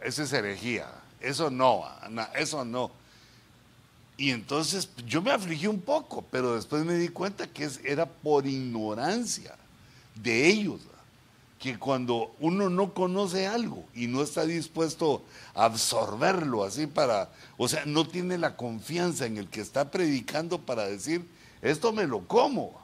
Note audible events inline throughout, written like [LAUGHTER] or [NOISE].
Eso es herejía. Eso no, eso no. Y entonces yo me afligí un poco, pero después me di cuenta que era por ignorancia de ellos. Que cuando uno no conoce algo y no está dispuesto a absorberlo así para, o sea, no tiene la confianza en el que está predicando para decir, esto me lo como.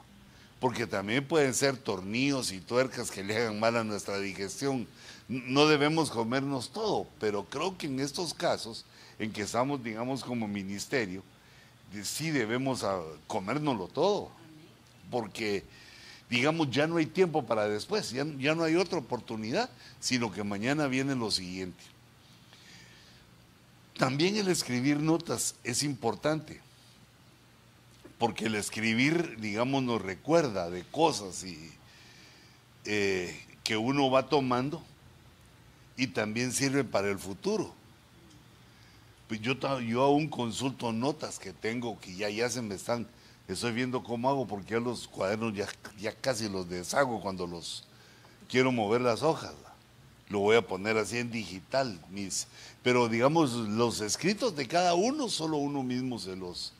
Porque también pueden ser tornillos y tuercas que le hagan mal a nuestra digestión. No debemos comernos todo, pero creo que en estos casos en que estamos, digamos, como ministerio, sí debemos comérnoslo todo. Porque digamos, ya no hay tiempo para después, ya, ya no hay otra oportunidad, sino que mañana viene lo siguiente. También el escribir notas es importante, porque el escribir, digamos, nos recuerda de cosas y, eh, que uno va tomando y también sirve para el futuro. Pues yo, yo aún consulto notas que tengo que ya, ya se me están Estoy viendo cómo hago porque ya los cuadernos ya, ya casi los deshago cuando los quiero mover las hojas. Lo voy a poner así en digital. Mis, pero digamos, los escritos de cada uno, solo uno mismo se los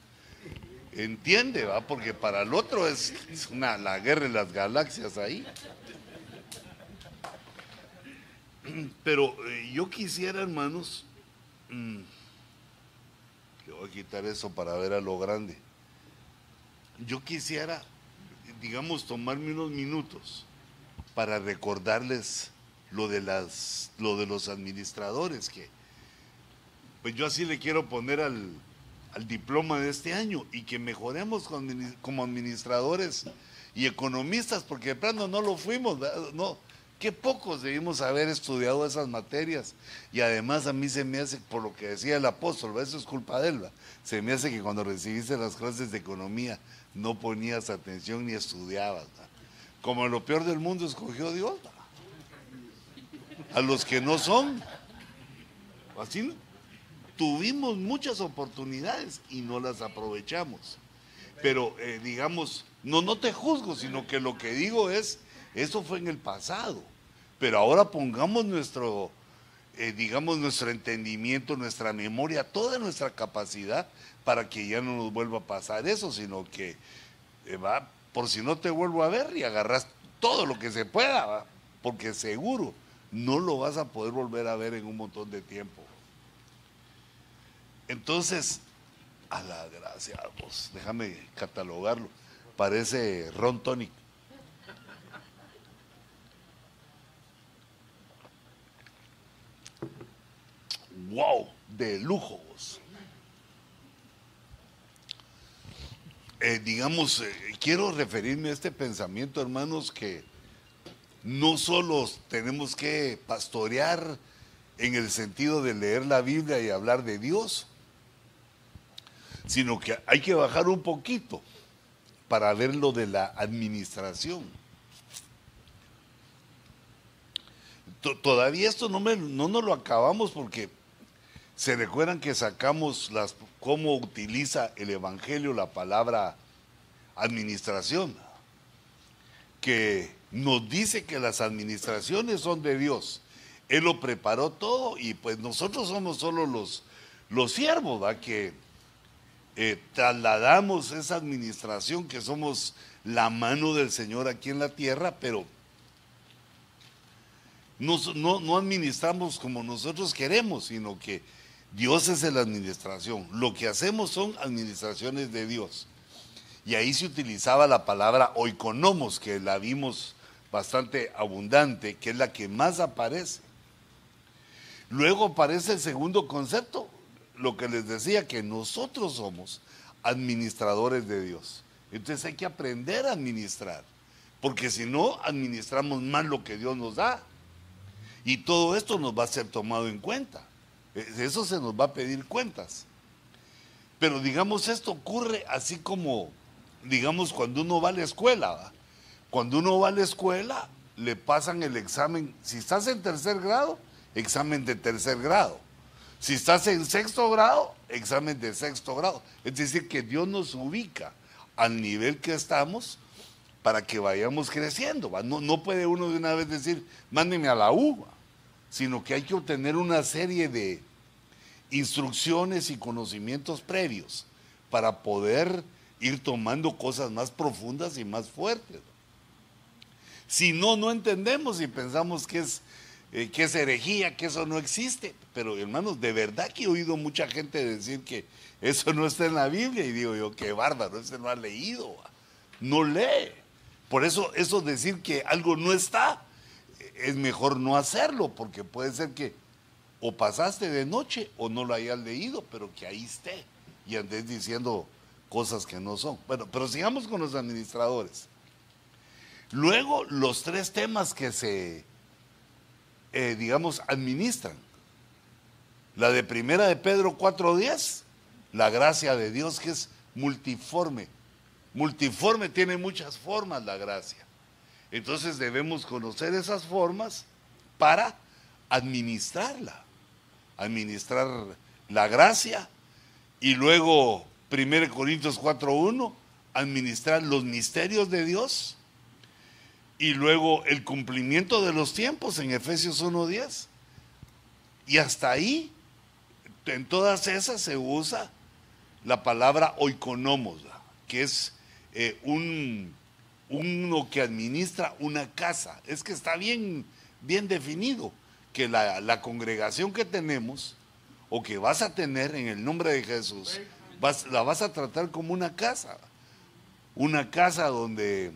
entiende, ¿va? Porque para el otro es, una, la guerra de las galaxias ahí. [CLEARS THROAT] Pero eh, yo quisiera, hermanos, mm, voy a quitar eso para ver a lo grande. Yo quisiera, digamos, tomarme unos minutos para recordarles lo de, las, lo de los administradores, que pues yo así le quiero poner al, diploma de este año y que mejoremos como administradores y economistas, porque de plano no lo fuimos, no, qué pocos debimos haber estudiado esas materias. Y además a mí se me hace, por lo que decía el apóstol, eso es culpa de él, se me hace que cuando recibiste las clases de economía no ponías atención ni estudiabas. Como lo peor del mundo escogió Dios. A los que no son. Así tuvimos muchas oportunidades y no las aprovechamos. Pero eh, digamos, no, no te juzgo, sino que lo que digo es, eso fue en el pasado. Pero ahora pongamos nuestro, eh, digamos, nuestro entendimiento, nuestra memoria, toda nuestra capacidad para que ya no nos vuelva a pasar eso, sino que eh, va, por si no te vuelvo a ver y agarras todo lo que se pueda, porque seguro no lo vas a poder volver a ver en un montón de tiempo. Entonces, a la gracia, pues, déjame catalogarlo. Parece Ron Tonic. Wow, de lujo. Eh, digamos, eh, quiero referirme a este pensamiento, hermanos, que no solo tenemos que pastorear en el sentido de leer la Biblia y hablar de Dios, sino que hay que bajar un poquito para ver lo de la administración. Todavía esto no, no nos lo acabamos porque se recuerdan que sacamos las, cómo utiliza el Evangelio la palabra administración, que nos dice que las administraciones son de Dios. Él lo preparó todo y pues nosotros somos solo los, los siervos, ¿va? que eh, trasladamos esa administración, que somos la mano del Señor aquí en la tierra, pero no, no administramos como nosotros queremos, sino que Dios es la administración. Lo que hacemos son administraciones de Dios. Y ahí se utilizaba la palabra oikonomos, que la vimos bastante abundante, que es la que más aparece. Luego aparece el segundo concepto, lo que les decía, que nosotros somos administradores de Dios. Entonces hay que aprender a administrar, porque si no, administramos mal lo que Dios nos da. Y todo esto nos va a ser tomado en cuenta. Eso se nos va a pedir cuentas. Pero digamos, esto ocurre así como, digamos, cuando uno va a la escuela. Cuando uno va a la escuela, le pasan el examen. Si estás en tercer grado, examen de tercer grado. Si estás en sexto grado, examen de sexto grado. Es decir, que Dios nos ubica al nivel que estamos para que vayamos creciendo. No, puede uno de una vez decir, mándeme a la uva sino que hay que obtener una serie de instrucciones y conocimientos previos para poder ir tomando cosas más profundas y más fuertes. Si no, no entendemos y pensamos que es, eh, que es herejía, que eso no existe. Pero hermanos, de verdad que he oído mucha gente decir que eso no está en la Biblia y digo yo, qué bárbaro, ese no ha leído, no lee. Por eso eso decir que algo no está, es mejor no hacerlo, porque puede ser que o pasaste de noche o no lo hayas leído, pero que ahí esté y andes diciendo cosas que no son. Bueno, pero sigamos con los administradores. Luego, los tres temas que se, eh, digamos, administran. La de primera de Pedro 4.10, la gracia de Dios que es multiforme. Multiforme tiene muchas formas la gracia. Entonces debemos conocer esas formas para administrarla. Administrar la gracia y luego 1 Corintios 4.1, administrar los misterios de Dios y luego el cumplimiento de los tiempos en Efesios 1.10. Y hasta ahí, en todas esas se usa la palabra oikonomos, que es eh, un, uno que administra una casa. Es que está bien, bien definido que la, la, congregación que tenemos o que vas a tener en el nombre de Jesús, vas, la vas a tratar como una casa. Una casa donde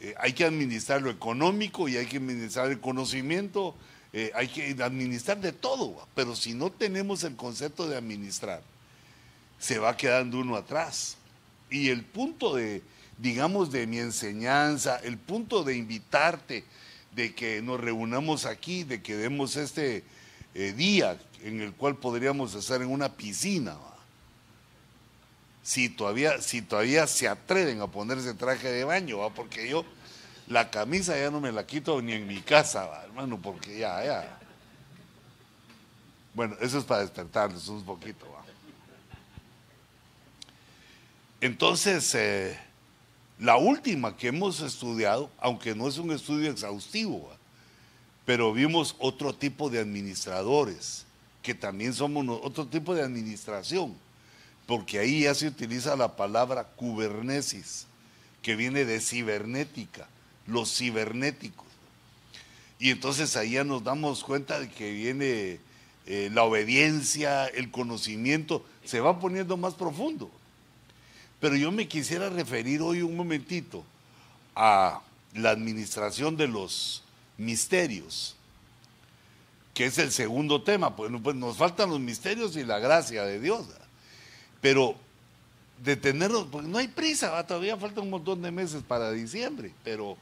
eh, hay que administrar lo económico y hay que administrar el conocimiento, eh, hay que administrar de todo, pero si no tenemos el concepto de administrar, se va quedando uno atrás. Y el punto de, digamos, de mi enseñanza, el punto de invitarte, de que nos reunamos aquí, de que demos este eh, día en el cual podríamos estar en una piscina, si todavía, si todavía se atreven a ponerse traje de baño, ¿va? porque yo la camisa ya no me la quito ni en mi casa, hermano, porque ya, ya. Bueno, eso es para despertarles un poquito. ¿va? Entonces, eh, la última que hemos estudiado, aunque no es un estudio exhaustivo, pero vimos otro tipo de administradores, que también somos otro tipo de administración porque ahí ya se utiliza la palabra kubernesis, que viene de cibernética, los cibernéticos. Y entonces ahí ya nos damos cuenta de que viene eh, la obediencia, el conocimiento, se va poniendo más profundo. Pero yo me quisiera referir hoy un momentito a la administración de los misterios, que es el segundo tema. Pues, nos faltan los misterios y la gracia de Dios. Pero detenernos, porque no hay prisa, todavía falta un montón de meses para diciembre, pero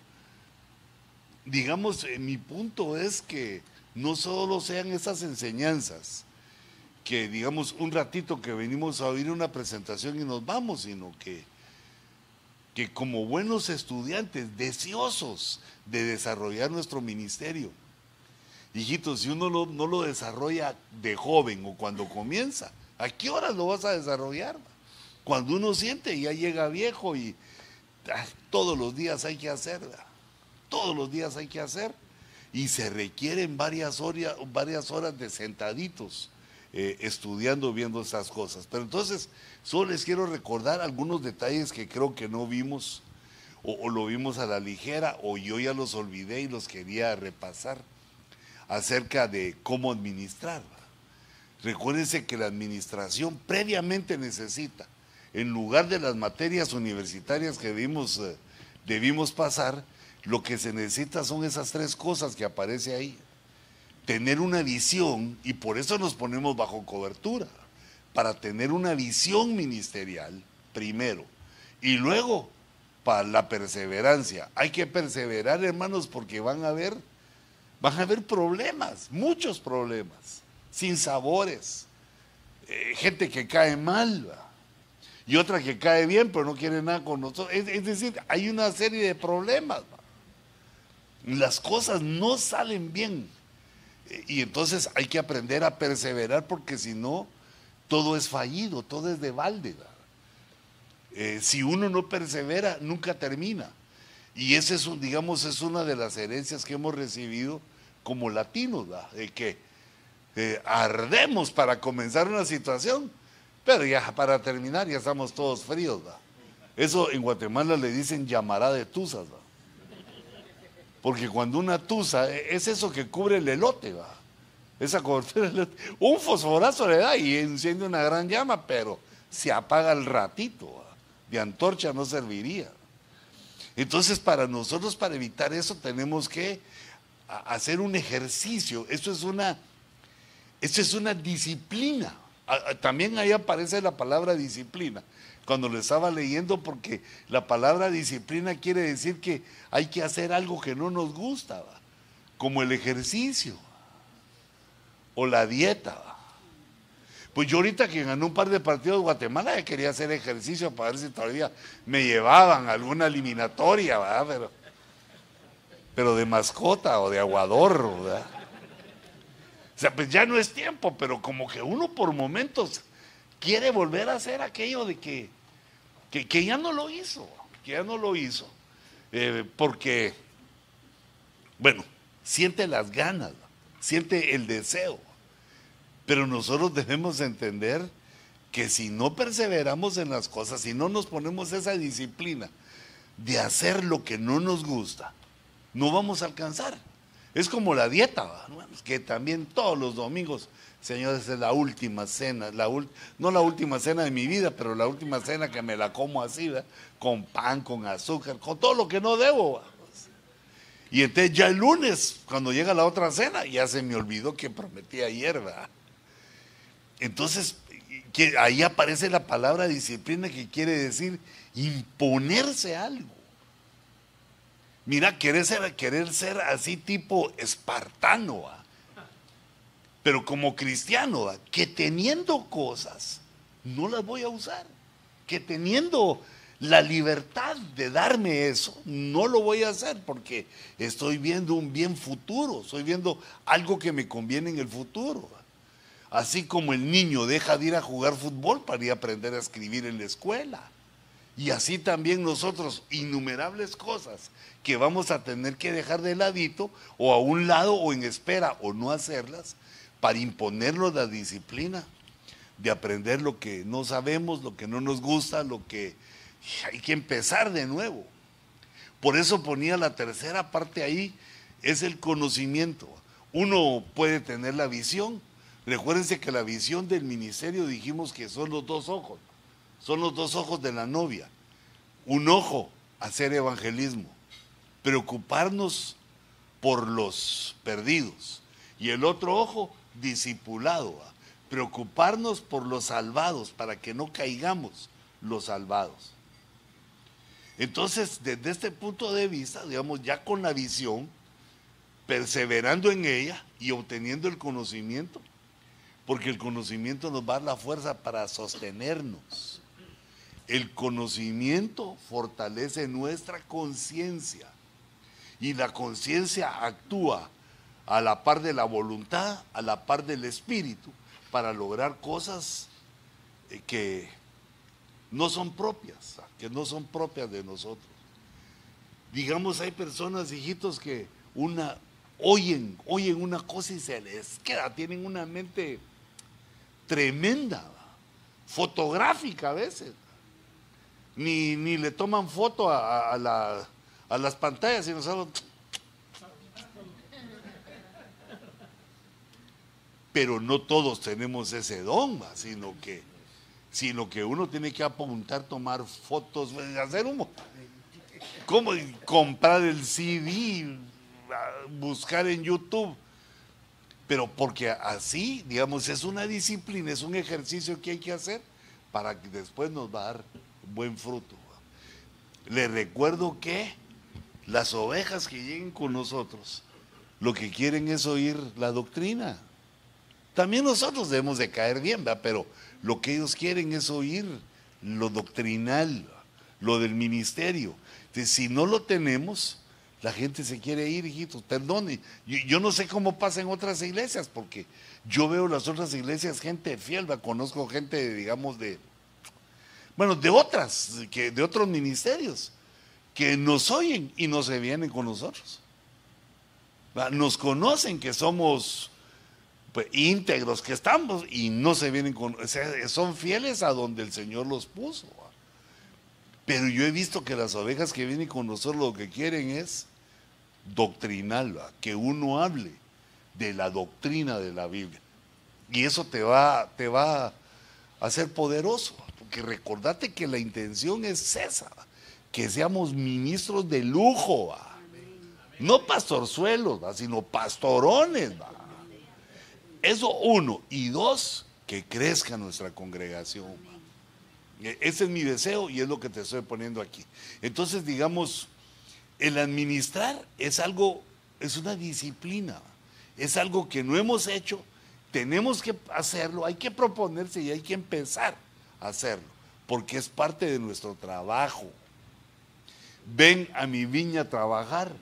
digamos, mi punto es que no solo sean esas enseñanzas, que digamos un ratito que venimos a oír una presentación y nos vamos, sino que, que como buenos estudiantes, deseosos de desarrollar nuestro ministerio, hijitos, si uno no lo desarrolla de joven o cuando comienza, ¿A qué horas lo vas a desarrollar? Cuando uno siente ya llega viejo y ah, todos los días hay que hacer, todos los días hay que hacer. Y se requieren varias horas, varias horas de sentaditos eh, estudiando, viendo estas cosas. Pero entonces, solo les quiero recordar algunos detalles que creo que no vimos o, o lo vimos a la ligera o yo ya los olvidé y los quería repasar acerca de cómo administrar. Recuérdense que la administración previamente necesita, en lugar de las materias universitarias que debimos, eh, debimos pasar, lo que se necesita son esas tres cosas que aparece ahí. Tener una visión, y por eso nos ponemos bajo cobertura, para tener una visión ministerial, primero, y luego para la perseverancia. Hay que perseverar, hermanos, porque van a haber, van a haber problemas, muchos problemas sin sabores, eh, gente que cae mal y otra que cae bien pero no quiere nada con nosotros. Es, decir, hay una serie de problemas. Las cosas no salen bien y entonces hay que aprender a perseverar porque si no, todo es fallido, todo es de balde. Eh, si uno no persevera, nunca termina. Y ese es, digamos, es una de las herencias que hemos recibido como latinos, de que eh, ardemos para comenzar una situación, pero ya para terminar ya estamos todos fríos. Eso en Guatemala le dicen llamará de tuzas. Porque cuando una tusa e, es eso que cubre el elote, ¿va? esa cobertura, un fosforazo le da y enciende una gran llama, pero se apaga el ratito, de antorcha no serviría. Entonces, para nosotros, para evitar eso, tenemos que hacer un ejercicio. Eso es una, eso es una disciplina. También ahí aparece la palabra disciplina. Cuando lo estaba leyendo, porque la palabra disciplina quiere decir que hay que hacer algo que no nos gusta, como el ejercicio o la dieta. Pues yo ahorita que ganó un par de partidos de Guatemala ya quería hacer ejercicio para ver si todavía me llevaban alguna eliminatoria, ¿verdad? Pero, pero de mascota o de aguador, ¿verdad? O sea, pues ya no es tiempo, pero como que uno por momentos quiere volver a hacer aquello de que, que, ya no lo hizo, que ya no lo hizo. Eh, porque, bueno, siente las ganas, siente el deseo. Pero nosotros debemos entender que si no perseveramos en las cosas, si no nos ponemos esa disciplina de hacer lo que no nos gusta, no vamos a alcanzar. Es como la dieta, que también todos los domingos, señores, es la última cena, no la última cena de mi vida, pero la última cena que me la como así, con pan, con azúcar, con todo lo que no debo. Y entonces ya el lunes, cuando llega la otra cena, ya se me olvidó que prometí ayer, ¿verdad? Entonces, ahí aparece la palabra disciplina que quiere decir imponerse algo. Mira, querer ser, querer ser así tipo espartano, pero como cristiano, que teniendo cosas, no las voy a usar. Que teniendo la libertad de darme eso, no lo voy a hacer porque estoy viendo un bien futuro, estoy viendo algo que me conviene en el futuro. Así como el niño deja de ir a jugar fútbol para ir a aprender a escribir en la escuela. Y así también nosotros, innumerables cosas que vamos a tener que dejar de ladito o a un lado o en espera o no hacerlas para imponernos la disciplina de aprender lo que no sabemos, lo que no nos gusta, lo que hay que empezar de nuevo. Por eso ponía la tercera parte ahí, es el conocimiento. Uno puede tener la visión, Recuérdense que la visión del ministerio dijimos que son los dos ojos, son los dos ojos de la novia. Un ojo, hacer evangelismo, preocuparnos por los perdidos. Y el otro ojo, discipulado, preocuparnos por los salvados, para que no caigamos los salvados. Entonces, desde este punto de vista, digamos, ya con la visión, perseverando en ella y obteniendo el conocimiento, porque el conocimiento nos va a dar la fuerza para sostenernos. El conocimiento fortalece nuestra conciencia y la conciencia actúa a la par de la voluntad, a la par del espíritu, para lograr cosas eh, que no son propias, que no son propias de nosotros. Digamos, hay personas, hijitos, que una oyen, oyen una cosa y se les queda, tienen una mente tremenda, fotográfica a veces. Ni, ni le toman foto a, las pantallas, sino solo... Pero no todos tenemos ese don, sino que, sino que uno tiene que apuntar, tomar fotos, hacer un... ¿Cómo? Comprar el CD, buscar en YouTube pero porque así, digamos, es una disciplina, es un ejercicio que hay que hacer para que después nos va a dar buen fruto. Le recuerdo que las ovejas que lleguen con nosotros, lo que quieren es oír la doctrina. También nosotros debemos de caer bien, ¿verdad? pero lo que ellos quieren es oír lo doctrinal, lo del ministerio. Entonces, si no lo tenemos, la gente se quiere ir, hijitos, perdone. Yo, no sé cómo pasa en otras iglesias, porque yo veo las otras iglesias gente fiel, conozco gente, digamos, de, bueno, de otras, que, de otros ministerios, que nos oyen y no se vienen con nosotros. Nos conocen que somos pues, íntegros, que estamos y no se vienen con, son fieles a donde el Señor los puso. Pero yo he visto que las ovejas que vienen con nosotros lo que quieren es doctrinal, que uno hable de la doctrina de la Biblia. Y eso te va, te va a hacer poderoso, porque recordate que la intención es esa, que seamos ministros de lujo, no pastorzuelos, sino pastorones. Eso uno. Y dos, que crezca nuestra congregación. E, ese es mi deseo y es lo que te estoy poniendo aquí. Entonces, digamos, el administrar es algo, es una disciplina, es algo que no hemos hecho, tenemos que hacerlo, hay que proponerse y hay que empezar hacerlo, porque es parte de nuestro trabajo. Ven a mi viña a trabajar,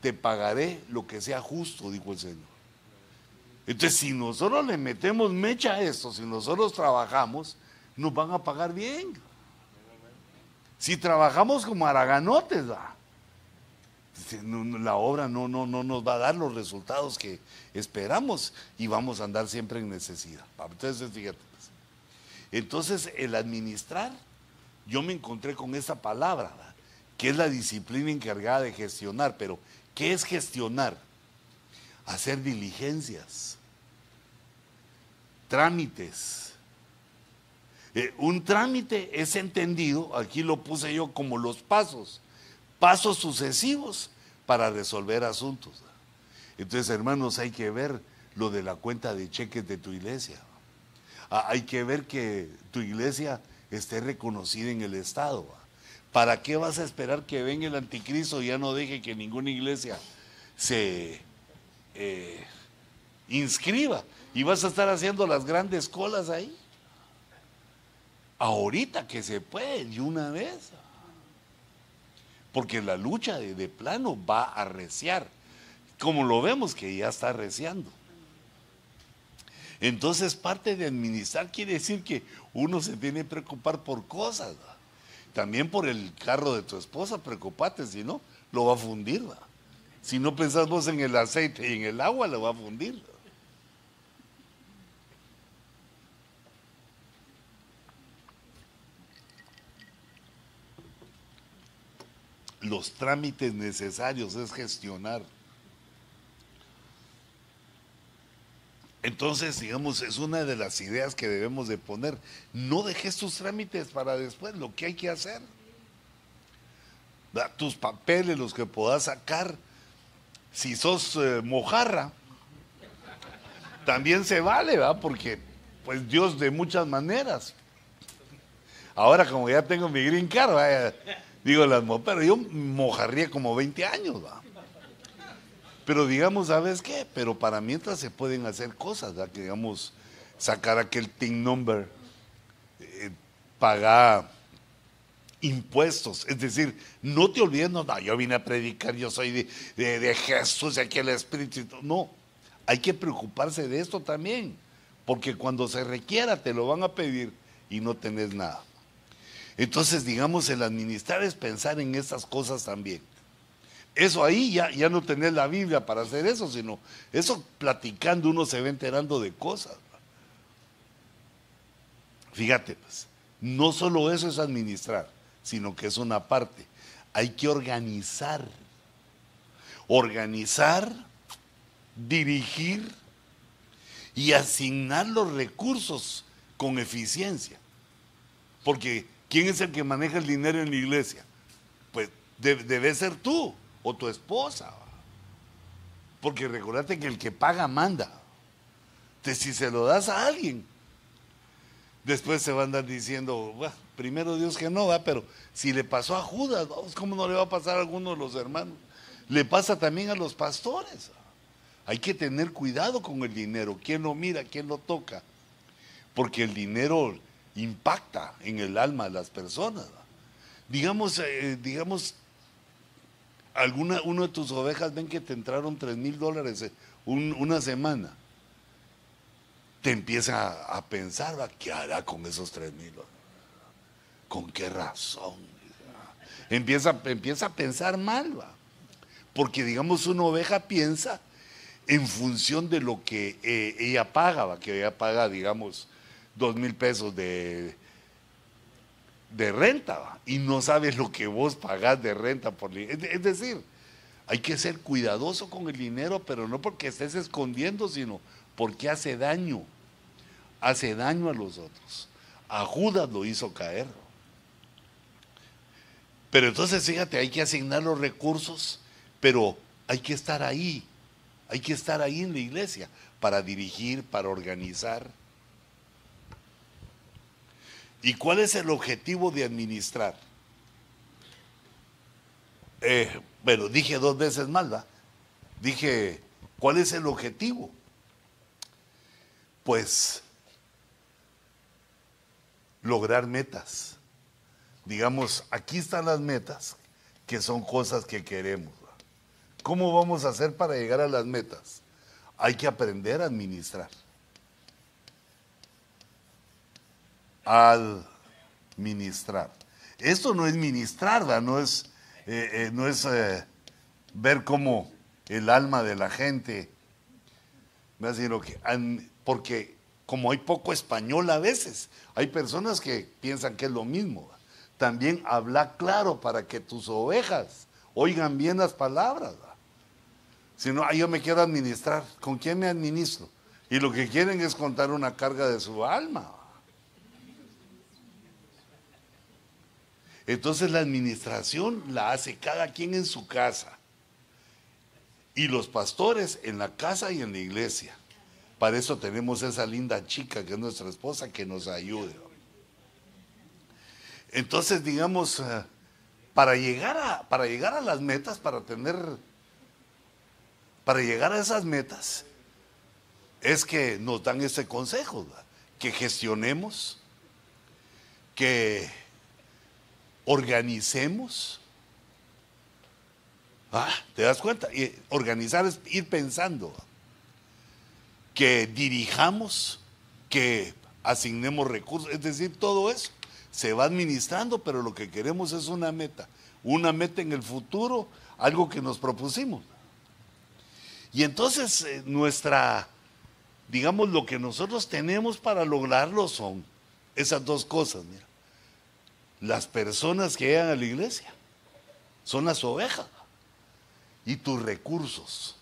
te pagaré lo que sea justo, dijo el Señor. Entonces, si nosotros le metemos mecha a esto, si nosotros trabajamos, nos van a pagar bien. Si trabajamos como araganotes, la obra no, no, no nos va a dar los resultados que esperamos y vamos a andar siempre en necesidad. Entonces, fíjate. Entonces, el administrar, yo me encontré con esa palabra, que es la disciplina encargada de gestionar, pero ¿qué es gestionar? Hacer diligencias, trámites, eh, un trámite es entendido, aquí lo puse yo como los pasos, pasos sucesivos para resolver asuntos. Entonces, hermanos, hay que ver lo de la cuenta de cheques de tu iglesia. Ah, hay que ver que tu iglesia esté reconocida en el Estado. ¿Para qué vas a esperar que venga el anticristo y ya no deje que ninguna iglesia se eh, inscriba? Y vas a estar haciendo las grandes colas ahí ahorita que se puede, de una vez. Porque la lucha de, plano va a arreciar, como lo vemos que ya está arreciando. Entonces parte de administrar quiere decir que uno se tiene que preocupar por cosas. También por el carro de tu esposa, preocupate, si no, lo va a fundir. Si no pensamos en el aceite y en el agua, lo va a fundir. los trámites necesarios, es gestionar. Entonces, digamos, es una de las ideas que debemos de poner. No dejes tus trámites para después, lo que hay que hacer. Da tus papeles, los que puedas sacar. Si sos eh, mojarra, también se vale, ¿va? Porque, pues Dios de muchas maneras. Ahora, como ya tengo mi green card, Digo, las pero yo mojarría como 20 años, ¿va? Pero digamos, ¿sabes qué? Pero para mientras se pueden hacer cosas, ¿verdad? Que digamos, sacar aquel TIN number, eh, pagar impuestos. Es decir, no te olvides, no, yo vine a predicar, yo soy de, de, de Jesús y aquí el Espíritu. No, hay que preocuparse de esto también, porque cuando se requiera te lo van a pedir y no tenés nada. Entonces, digamos, el administrar es pensar en estas cosas también. Eso ahí ya, ya no tenés la Biblia para hacer eso, sino eso platicando uno se va enterando de cosas. Fíjate, pues, no solo eso es administrar, sino que es una parte. Hay que organizar. Organizar, dirigir y asignar los recursos con eficiencia. Porque ¿Quién es el que maneja el dinero en la iglesia? Pues debe ser tú o tu esposa. Porque recordate que el que paga manda. Entonces, si se lo das a alguien, después se va a andar diciendo, primero Dios que no, va, pero si le pasó a Judas, ¿cómo no le va a pasar a alguno de los hermanos? Le pasa también a los pastores. Hay que tener cuidado con el dinero, quién lo mira, quién lo toca, porque el dinero impacta en el alma de las personas. Digamos, eh, digamos, alguna, uno de tus ovejas ven que te entraron tres mil dólares una semana. Te empieza a, pensar, ¿qué hará con esos tres mil dólares? ¿Con qué razón? Empieza, empieza a pensar mal, ¿va? porque digamos una oveja piensa en función de lo que eh, ella paga, que ella paga, digamos, dos mil pesos de, de renta y no sabes lo que vos pagás de renta. Por, es decir, hay que ser cuidadoso con el dinero, pero no porque estés escondiendo, sino porque hace daño. Hace daño a los otros. A Judas lo hizo caer. Pero entonces, fíjate, hay que asignar los recursos, pero hay que estar ahí. Hay que estar ahí en la iglesia para dirigir, para organizar. ¿Y cuál es el objetivo de administrar? Eh, bueno, dije dos veces mal, ¿va? Dije, ¿cuál es el objetivo? Pues lograr metas. Digamos, aquí están las metas, que son cosas que queremos. ¿Cómo vamos a hacer para llegar a las metas? Hay que aprender a administrar. Administrar. Esto no es ministrar, no es, eh, eh, no es eh, ver cómo el alma de la gente, porque como hay poco español a veces, hay personas que piensan que es lo mismo. También habla claro para que tus ovejas oigan bien las palabras. Si no, yo me quiero administrar, ¿con quién me administro? Y lo que quieren es contar una carga de su alma. Entonces la administración la hace cada quien en su casa. Y los pastores en la casa y en la iglesia. Para eso tenemos esa linda chica que es nuestra esposa que nos ayude. Entonces, digamos, eh, para llegar a, para llegar a las metas, para tener para llegar a esas metas es que nos dan ese consejo, que gestionemos, que organicemos. Ah, ¿te das cuenta? organizar es ir pensando. Que dirijamos, que asignemos recursos, es decir, todo eso se va administrando, pero lo que queremos es una meta, una meta en el futuro, algo que nos propusimos. Y entonces eh, nuestra, digamos, lo que nosotros tenemos para lograrlo son esas dos cosas, mira. Las personas que llegan a la iglesia son las ovejas y tus recursos.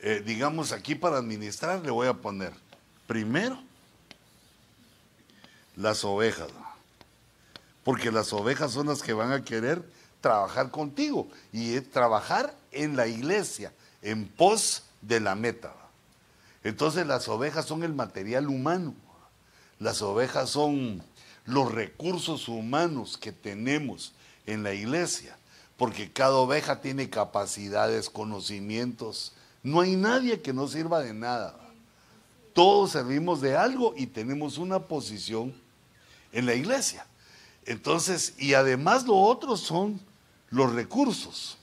Eh, digamos, aquí para administrar le voy a poner primero las ovejas, porque las ovejas son las que van a querer trabajar contigo y trabajar en la iglesia, en pos de la meta. Entonces las ovejas son el material humano, las ovejas son los recursos humanos que tenemos en la iglesia, porque cada oveja tiene capacidades, conocimientos. No hay nadie que no sirva de nada. Todos servimos de algo y tenemos una posición en la iglesia. Entonces, y además lo otro son los recursos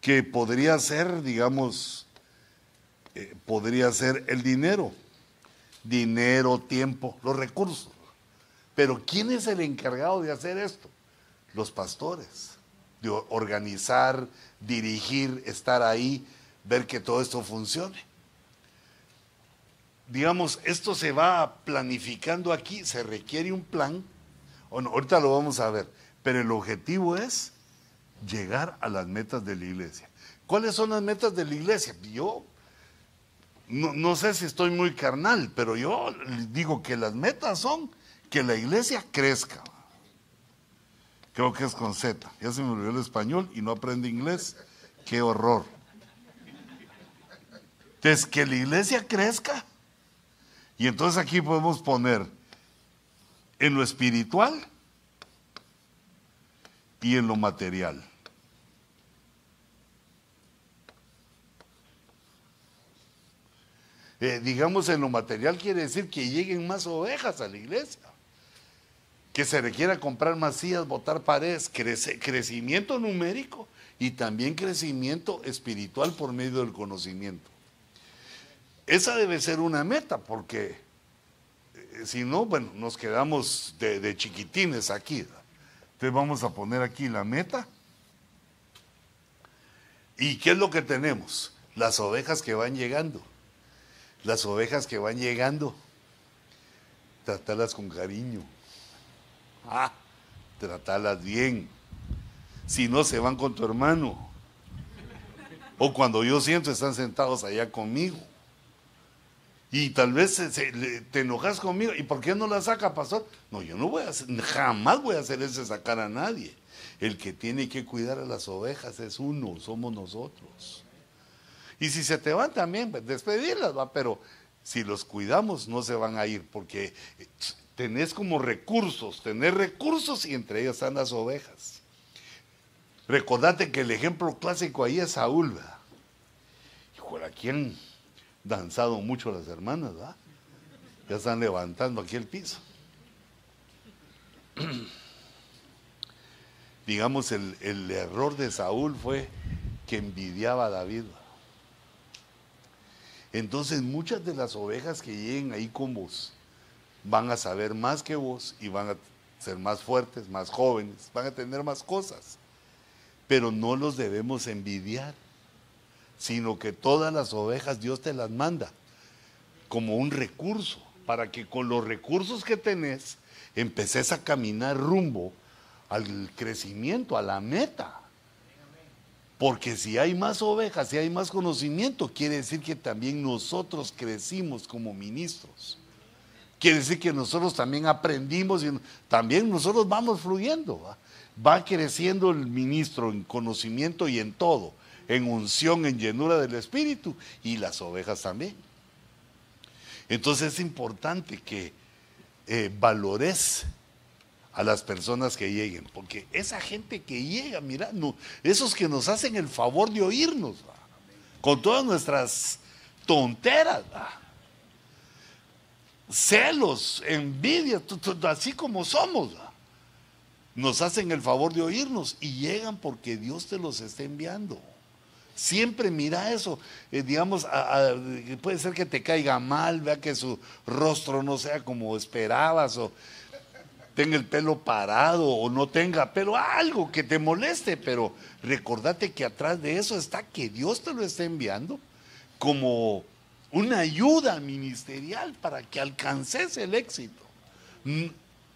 que podría ser, digamos, eh, podría ser el dinero, dinero, tiempo, los recursos. Pero ¿quién es el encargado de hacer esto? Los pastores, de organizar, dirigir, estar ahí, ver que todo esto funcione. Digamos, esto se va planificando aquí, se requiere un plan, bueno, ahorita lo vamos a ver, pero el objetivo es llegar a las metas de la iglesia. ¿Cuáles son las metas de la iglesia? Yo no, sé si estoy muy carnal, pero yo digo que las metas son que la iglesia crezca. Creo que es con Z. Ya se me olvidó el español y no aprende inglés. Qué horror. Entonces, que la iglesia crezca. Y entonces aquí podemos poner en lo espiritual y en lo material. Eh, digamos en lo material quiere decir que lleguen más ovejas a la iglesia, que se requiera comprar sillas, botar paredes, crecimiento numérico y también crecimiento espiritual por medio del conocimiento. Esa debe ser una meta porque eh, si no, bueno, nos quedamos de chiquitines aquí. Entonces vamos a poner aquí la meta. ¿Y qué es lo que tenemos? Las ovejas que van llegando. Las ovejas que van llegando. Tratarlas con cariño. Ah, tratarlas bien. Si no, se van con tu hermano. O cuando yo siento, están sentados allá conmigo. Y tal vez te enojas conmigo. ¿Y por qué no la saca, pastor? No, yo no voy a hacer, jamás voy a hacer ese sacar a nadie. El que tiene que cuidar a las ovejas es uno, somos nosotros. Y si se te van también, pues, despedirlas, va, pero si los cuidamos no se van a ir, porque eh, tenés como recursos, tenés recursos y entre ellos están las ovejas. Recordate que el ejemplo clásico ahí es Saúl, ¿verdad? Hijo, ¿a quién danzado mucho las hermanas, ¿verdad? Ya están levantando aquí el piso. [CLEARS THROAT] Digamos, el, el, error de Saúl fue que envidiaba a David. Entonces muchas de las ovejas que lleguen ahí con vos van a saber más que vos y van a ser más fuertes, más jóvenes, van a tener más cosas. Pero no los debemos envidiar sino que todas las ovejas Dios te las manda como un recurso, para que con los recursos que tenés empeces a caminar rumbo al crecimiento, a la meta. Porque si hay más ovejas, si hay más conocimiento, quiere decir que también nosotros crecimos como ministros. Quiere decir que nosotros también aprendimos y también nosotros vamos fluyendo. Va creciendo el ministro en conocimiento y en todo en unción, en llenura del Espíritu y las ovejas también. Entonces es importante que eh, valores a las personas que lleguen, porque esa gente que llega, mira, esos que nos hacen el favor de oírnos, con todas nuestras tonteras, celos, envidia, así como somos, nos hacen el favor de oírnos y llegan porque Dios te los está enviando. Siempre mira eso. Eh, digamos, puede ser que te caiga mal, vea que su rostro no sea como esperabas, o tenga el pelo parado, o no tenga pelo, algo que te moleste, pero recordate que atrás de eso está que Dios te lo está enviando como una ayuda ministerial para que alcances el éxito.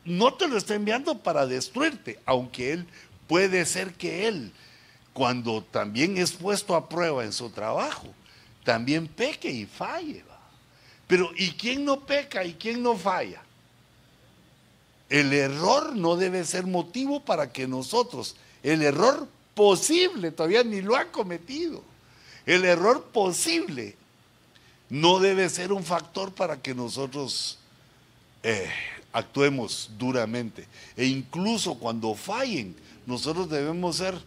No te lo está enviando para destruirte, aunque Él puede ser que Él cuando también es puesto a prueba en su trabajo, también peque y falle. Pero ¿y quién no peca y quién no falla? El error no debe ser motivo para que nosotros, el error posible, todavía ni lo ha cometido, el error posible no debe ser un factor para que nosotros eh, actuemos duramente. E incluso cuando fallen, nosotros debemos ser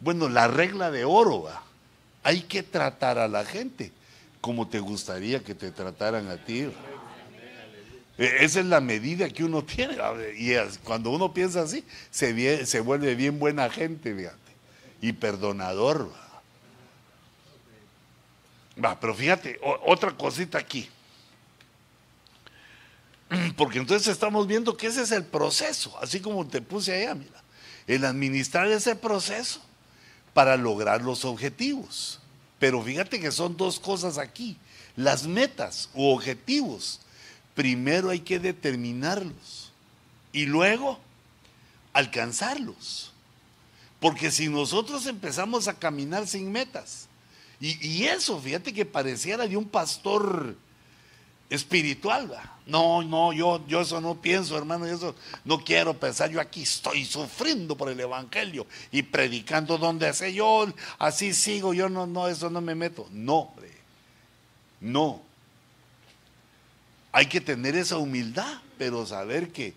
bueno, la regla de oro, ¿va? hay que tratar a la gente como te gustaría que te trataran a ti. E, esa es la medida que uno [LAUGHS] tiene. Y cuando uno piensa así, se, se vuelve bien buena gente, fíjate. Y perdonador. Va, pero fíjate, otra cosita aquí. [CLEARS THROAT] Porque entonces estamos viendo que ese es el proceso, así como te puse allá, mira. El administrar ese proceso para lograr los objetivos. Pero fíjate que son dos cosas aquí. Las metas u objetivos, primero hay que determinarlos y luego alcanzarlos. Porque si nosotros empezamos a caminar sin metas, y, eso, fíjate que pareciera de un pastor espiritual. No, no, yo, yo eso no pienso, hermano, eso no quiero pensar. Yo aquí estoy sufriendo por el Evangelio y predicando donde sé yo, así sigo, yo no, no, eso no me meto. No, no. Hay que tener esa humildad, pero saber que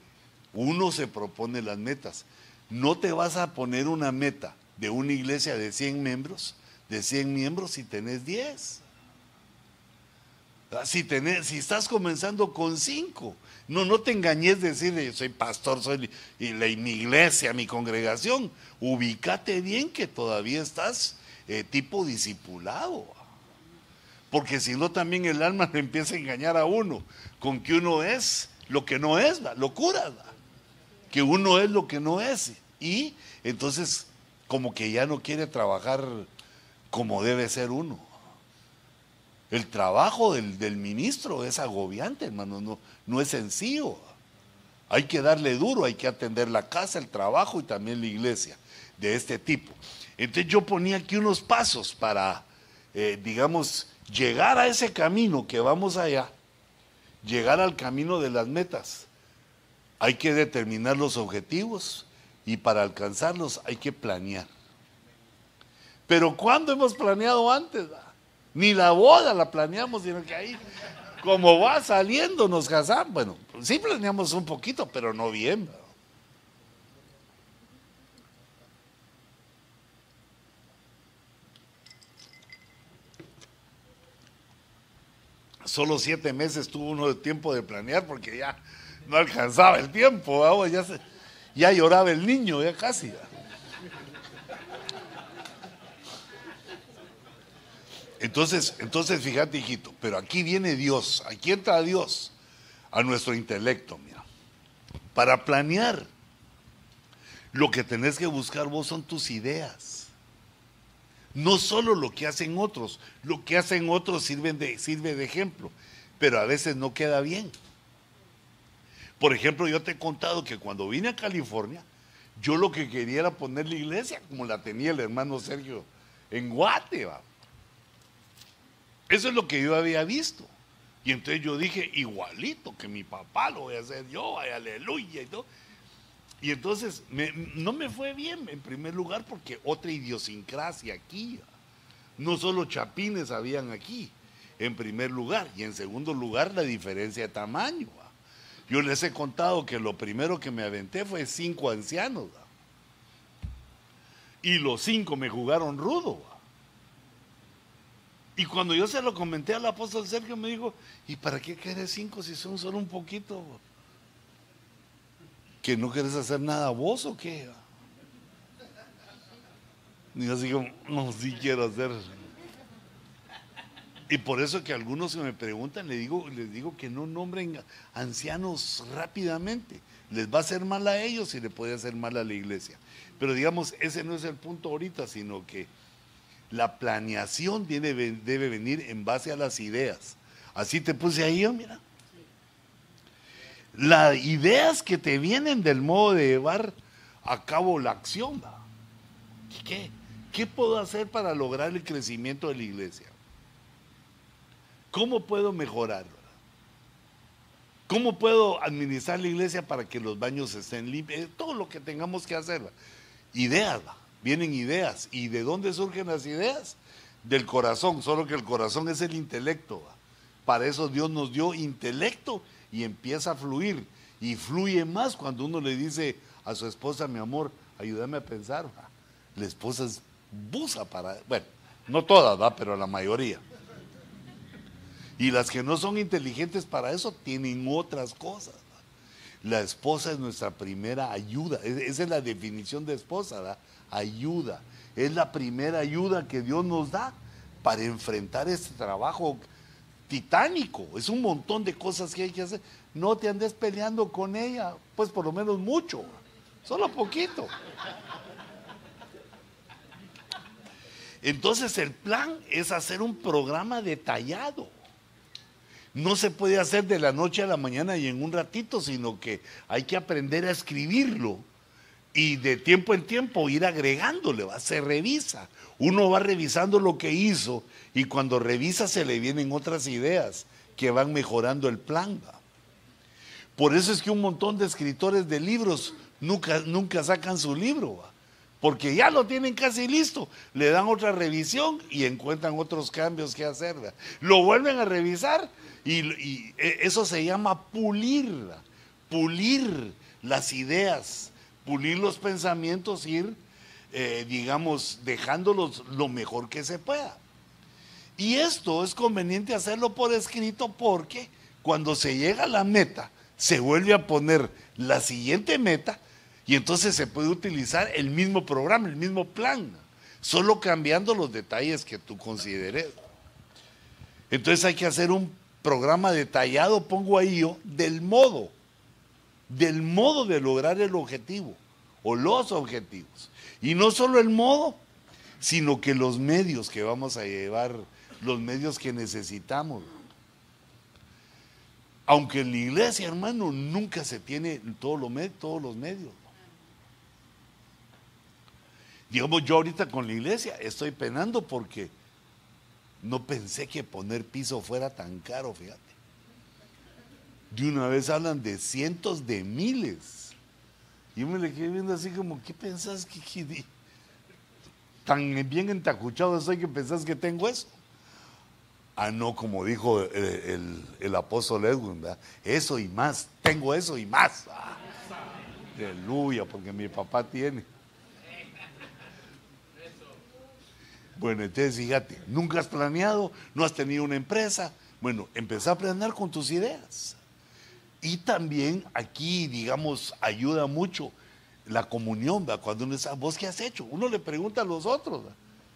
uno se propone las metas. No te vas a poner una meta de una iglesia de 100 miembros, de 100 miembros si tenés 10. Ah, si, si estás comenzando con cinco, no, no te engañes decir, yo soy pastor, soy y la, mi iglesia, mi congregación. Ubícate bien que todavía estás eh, tipo discipulado. Porque si no, también el alma [LAUGHS] le empieza a engañar a uno con que uno es lo que no es, locura, que uno es lo que no es. Y entonces, como que ya no quiere trabajar como debe ser uno. El trabajo del, ministro es agobiante, hermano, no, no es sencillo. Hay que darle duro, hay que atender la casa, el trabajo y también la iglesia de este tipo. Entonces yo ponía aquí unos pasos para, eh, digamos, llegar a ese camino que vamos allá, llegar al camino de las metas. Hay que determinar los objetivos y para alcanzarlos hay que planear. Pero ¿cuándo hemos planeado antes? Ni la boda la planeamos, sino que ahí, como va saliendo, nos casamos. Bueno, sí planeamos un poquito, pero no bien. Solo siete meses tuvo uno de tiempo de planear porque ya no alcanzaba el tiempo, ya, ya lloraba el niño, ya casi. Entonces, entonces fíjate, hijito, pero aquí viene Dios, aquí entra Dios a nuestro intelecto, mira. Para planear, lo que tenés que buscar vos son tus ideas. No solo lo que hacen otros, lo que hacen otros sirve de, sirve de ejemplo, pero a veces no queda bien. Por ejemplo, yo te he contado que cuando vine a California, yo lo que quería era poner la iglesia como la tenía el hermano Sergio en Guate. Eso es lo que yo había visto. Y entonces yo dije, igualito que mi papá lo voy a hacer yo, aleluya y todo. Y entonces no me fue bien en primer lugar porque otra idiosincrasia aquí. No solo chapines habían aquí, en primer lugar. Y en segundo lugar, la diferencia de tamaño. Yo les he contado que lo primero que me aventé fue cinco ancianos. Y los cinco me jugaron rudo. Y cuando yo se lo comenté al apóstol Sergio, me dijo, ¿y para qué querés cinco si son solo un poquito? ¿Que no querés hacer nada vos o qué? Y yo así como, no, sí quiero hacer. Y por eso que algunos que me preguntan, les digo, les digo que no nombren ancianos rápidamente. Les va a hacer mal a ellos y le puede hacer mal a la iglesia. Pero digamos, ese no es el punto ahorita, sino que la planeación debe, debe venir en base a las ideas. Así te puse ahí, mira. Las ideas que te vienen del modo de llevar a cabo la acción. ¿Qué? ¿Qué puedo hacer para lograr el crecimiento de la iglesia? ¿Cómo puedo mejorar? ¿Cómo puedo administrar la iglesia para que los baños estén limpios? Todo lo que tengamos que hacer. Ideas, vienen ideas. ¿Y de dónde surgen las ideas? Del corazón, solo que el corazón es el intelecto. Para eso Dios nos dio intelecto y empieza a fluir. Y fluye más cuando uno le dice a su esposa, mi amor, ayúdame a pensar. La esposa es busa para, bueno, no todas, ¿va? pero la mayoría. Y las que no son inteligentes para eso tienen otras cosas. La esposa es nuestra primera ayuda. Esa es la definición de esposa, ¿verdad? Ayuda. Es la primera ayuda que Dios nos da para enfrentar este trabajo titánico. Es un montón de cosas que hay que hacer. No te andes peleando con ella, pues por lo menos mucho, solo poquito. Entonces el plan es hacer un programa detallado no se puede hacer de la noche a la mañana y en un ratito, sino que hay que aprender a escribirlo y de tiempo en tiempo ir agregándole, ¿va? se revisa. Uno va revisando lo que hizo y cuando revisa se le vienen otras ideas que van mejorando el plan. Por eso es que un montón de escritores de libros nunca, nunca sacan su libro, porque ya lo tienen casi listo, le dan otra revisión y encuentran otros cambios que hacer. Lo vuelven a revisar y, e, eso se llama pulir, pulir las ideas, pulir los pensamientos, ir, eh, digamos, dejándolos lo mejor que se pueda. Y esto es conveniente hacerlo por escrito porque cuando se llega a la meta, se vuelve a poner la siguiente meta y entonces se puede utilizar el mismo programa, el mismo plan, solo cambiando los detalles que tú consideres. Entonces hay que hacer un programa detallado, pongo ahí yo, del modo, del modo de lograr el objetivo o los objetivos. Y no solo el modo, sino que los medios que vamos a llevar, los medios que necesitamos. Aunque en la iglesia, hermano, nunca se tiene todos los, todos los medios. Digamos, yo ahorita con la iglesia estoy penando porque no pensé que poner piso fuera tan caro, fíjate. De una vez hablan de cientos de miles. Y yo me le quedé viendo así como, ¿qué pensás que, tan bien entacuchado estoy que pensás que tengo eso? Ah, no, como dijo el, apóstol Edwin, eso y más, tengo eso y más. Ah, aleluya, porque mi papá tiene. Bueno, entonces fíjate, nunca has planeado, no has tenido una empresa. Bueno, empezá a planear con tus ideas. Y también aquí, digamos, ayuda mucho la comunión, ¿verdad? cuando uno dice, ¿vos qué has hecho? Uno le pregunta a los otros,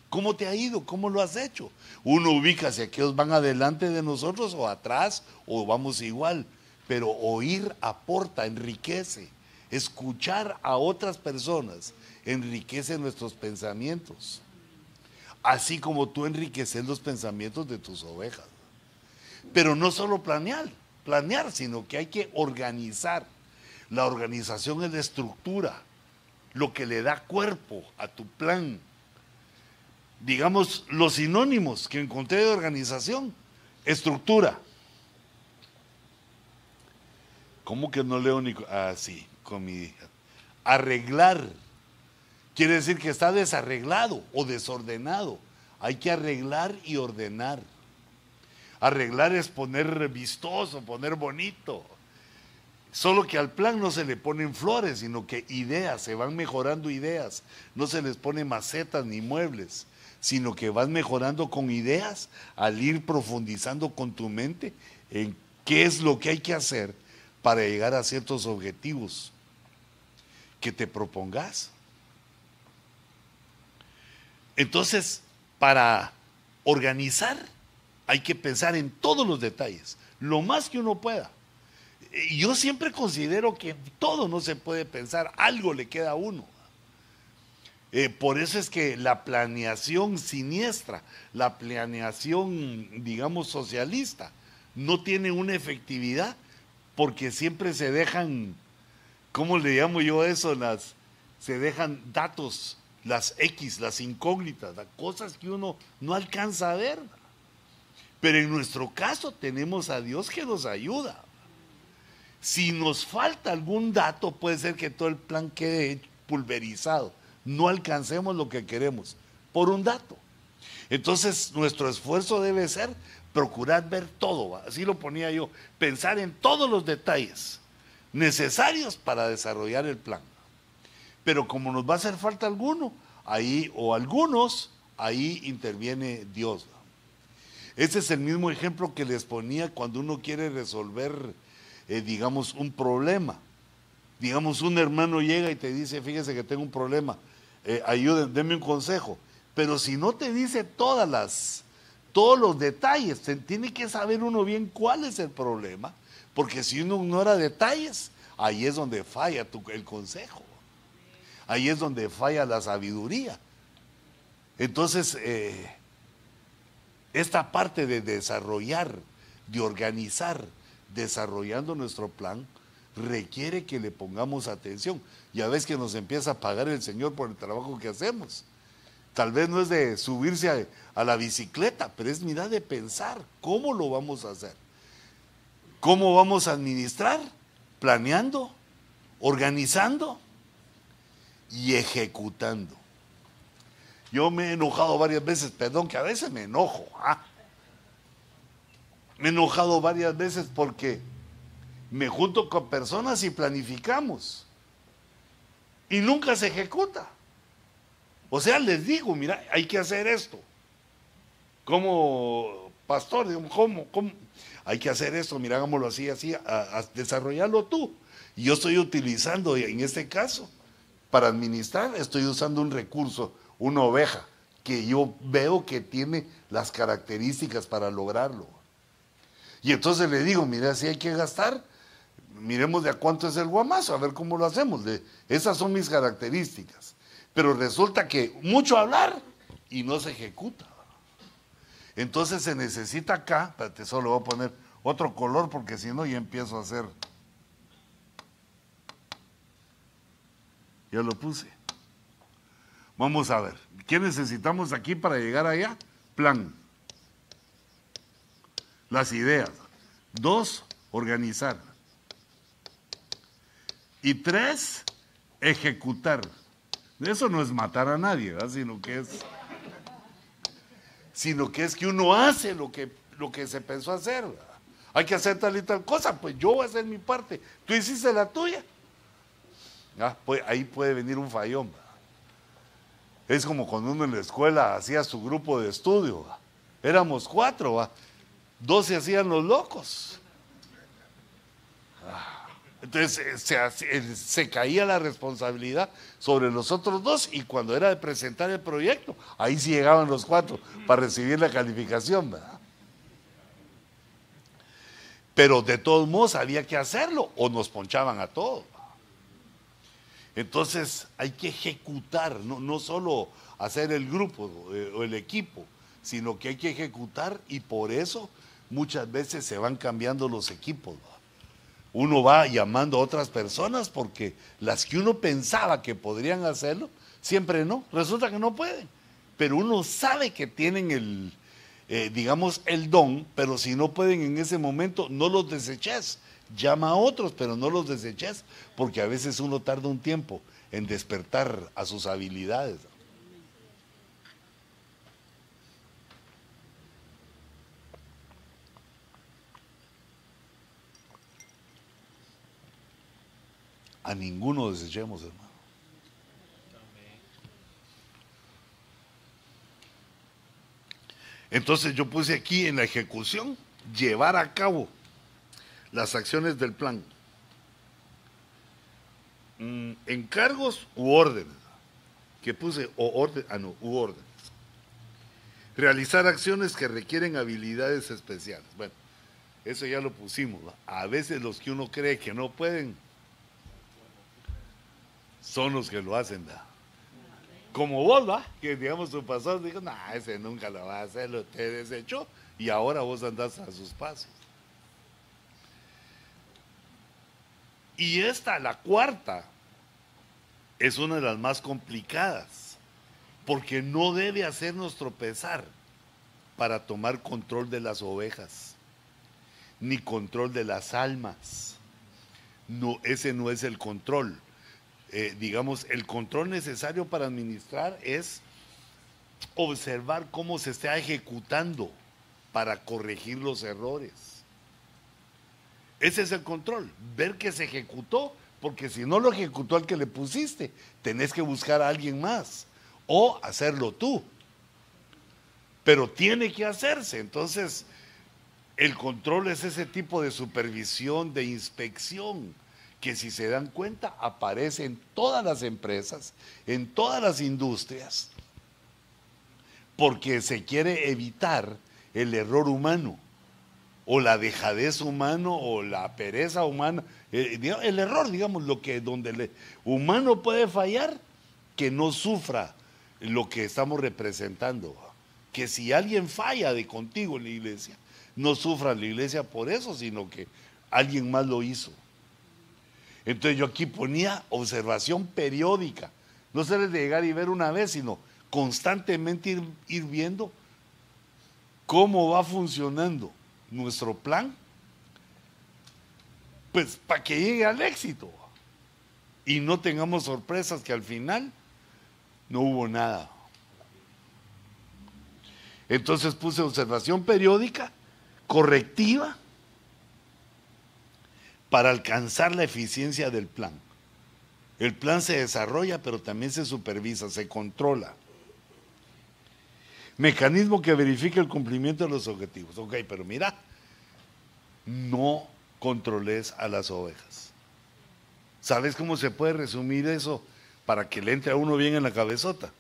¿cómo te ha ido? ¿Cómo lo has hecho? Uno ubica si aquellos van adelante de nosotros o atrás o vamos igual. Pero oír aporta, enriquece. Escuchar a otras personas enriquece nuestros pensamientos así como tú enriqueces los pensamientos de tus ovejas. Pero no solo planear, planear, sino que hay que organizar. La organización es la estructura, lo que le da cuerpo a tu plan. Digamos, los sinónimos que encontré de organización, estructura. ¿Cómo que no leo ni ah, con mi arreglar? Quiere decir que está desarreglado o desordenado. Hay que arreglar y ordenar. Arreglar es poner vistoso, poner bonito. Solo que al plan no se le ponen flores, sino que ideas, se van mejorando ideas. No se les pone macetas ni muebles, sino que vas mejorando con ideas al ir profundizando con tu mente en qué es lo que hay que hacer para llegar a ciertos objetivos que te propongas. Entonces, para organizar hay que pensar en todos los detalles, lo más que uno pueda. Yo siempre considero que todo no se puede pensar, algo le queda a uno. Eh, por eso es que la planeación siniestra, la planeación, digamos, socialista, no tiene una efectividad porque siempre se dejan, ¿cómo le llamo yo eso? Las, se dejan datos las X, las incógnitas, las cosas que uno no alcanza a ver. Pero en nuestro caso tenemos a Dios que nos ayuda. Si nos falta algún dato, puede ser que todo el plan quede pulverizado. No alcancemos lo que queremos por un dato. Entonces, nuestro esfuerzo debe ser procurar ver todo, así lo ponía yo, pensar en todos los detalles necesarios para desarrollar el plan. Pero como nos va a hacer falta alguno, ahí, o algunos, ahí interviene Dios. Ese es el mismo ejemplo que les ponía cuando uno quiere resolver, eh, digamos, un problema. Digamos, un hermano llega y te dice, fíjese que tengo un problema, eh, ayuden, denme un consejo. Pero si no te dice todas las, todos los detalles, tiene que saber uno bien cuál es el problema, porque si uno ignora detalles, ahí es donde falla el consejo. Ahí es donde falla la sabiduría. Entonces, eh, esta parte de desarrollar, de organizar, desarrollando nuestro plan, requiere que le pongamos atención. Ya ves que nos empieza a pagar el Señor por el trabajo que hacemos. Tal vez no es de subirse a, la bicicleta, pero es mirar de pensar cómo lo vamos a hacer. ¿Cómo vamos a administrar? Planeando, organizando y ejecutando. Yo me he enojado varias veces, perdón que a veces me enojo. ¿ah? Me he enojado varias veces porque me junto con personas y planificamos. Y nunca se ejecuta. O sea, les digo, mira, hay que hacer esto. Como pastor, ¿cómo? ¿Cómo? Hay que hacer esto, mira, hagámoslo así, así, a desarrollarlo tú. Y yo estoy utilizando en este caso para administrar estoy usando un recurso, una oveja, que yo veo que tiene las características para lograrlo. Y entonces le digo, mira, si hay que gastar, miremos de a cuánto es el guamazo, a ver cómo lo hacemos. esas son mis características. Pero resulta que mucho hablar y no se ejecuta. Entonces se necesita acá, espérate, solo voy a poner otro color porque si no ya empiezo a hacer. Ya lo puse. Vamos a ver, ¿qué necesitamos aquí para llegar allá? Plan. Las ideas. Dos, organizar. Y tres, ejecutar. Eso no es matar a nadie, sino que es sino que es que uno hace lo que, lo que se pensó hacer. Hay que hacer tal y tal cosa, pues yo voy a hacer mi parte. Tú hiciste la tuya. Ah, pues ahí puede venir un fallón. Es como cuando uno en la escuela hacía su grupo de estudio. Éramos cuatro, dos se hacían los locos. Ah. Entonces eh, se, caía la responsabilidad sobre los otros dos y cuando era de presentar el proyecto, ahí sí llegaban los cuatro para recibir la calificación, ¿verdad? Pero de todos modos había que hacerlo o nos ponchaban a todos. Entonces hay que ejecutar, no, no solo hacer el grupo eh, o el equipo, sino que hay que ejecutar y por eso muchas veces se van cambiando los equipos uno va llamando a otras personas porque las que uno pensaba que podrían hacerlo, siempre no, resulta que no pueden. Pero uno sabe que tienen el, eh, digamos, el don, pero si no pueden en ese momento, no los deseches. Llama a otros, pero no los deseches, porque a veces uno tarda un tiempo en despertar a sus habilidades. A ninguno desechemos, hermano. Entonces yo puse aquí en la ejecución, llevar a cabo las acciones del plan. Mm, encargos u órdenes. Que puse o orden, ah no, u órdenes. Realizar acciones que requieren habilidades especiales. Bueno, eso ya lo pusimos. A veces los que uno cree que no pueden, son los que lo hacen. Como vos, ¿va? Que digamos tu pastor dijo, no, ese nunca lo va a hacer, lo te desechó y ahora vos andás a sus pasos. Y esta, la cuarta, es una de las más complicadas, porque no debe hacernos tropezar para tomar control de las ovejas, ni control de las almas. No, ese no es el control. Eh, digamos, el control necesario para administrar es observar cómo se está ejecutando para corregir los errores. Ese es el control, ver que se ejecutó, porque si no lo ejecutó al que le pusiste, tenés que buscar a alguien más o hacerlo tú. Pero tiene que hacerse, entonces el control es ese tipo de supervisión, de inspección que si se dan cuenta aparece en todas las empresas, en todas las industrias, porque se quiere evitar el error humano, o la dejadez humano, o la pereza humana, eh, el, error, digamos, lo que donde el humano puede fallar, que no sufra lo que estamos representando. Que si alguien falla de contigo en la iglesia, no sufra la iglesia por eso, sino que alguien más lo hizo. Entonces yo aquí ponía observación periódica. No se les de llegar y ver una vez, sino constantemente ir, viendo cómo va funcionando nuestro plan, pues para que llegue al éxito y no tengamos sorpresas que al final no hubo nada. Entonces puse observación periódica, correctiva, para alcanzar la eficiencia del plan. El plan se desarrolla, pero también se supervisa, se controla. Mecanismo que verifique el cumplimiento de los objetivos. Ok, pero mira, no controles a las ovejas. ¿Sabes cómo se puede resumir eso para que le entre a uno bien en la cabezota?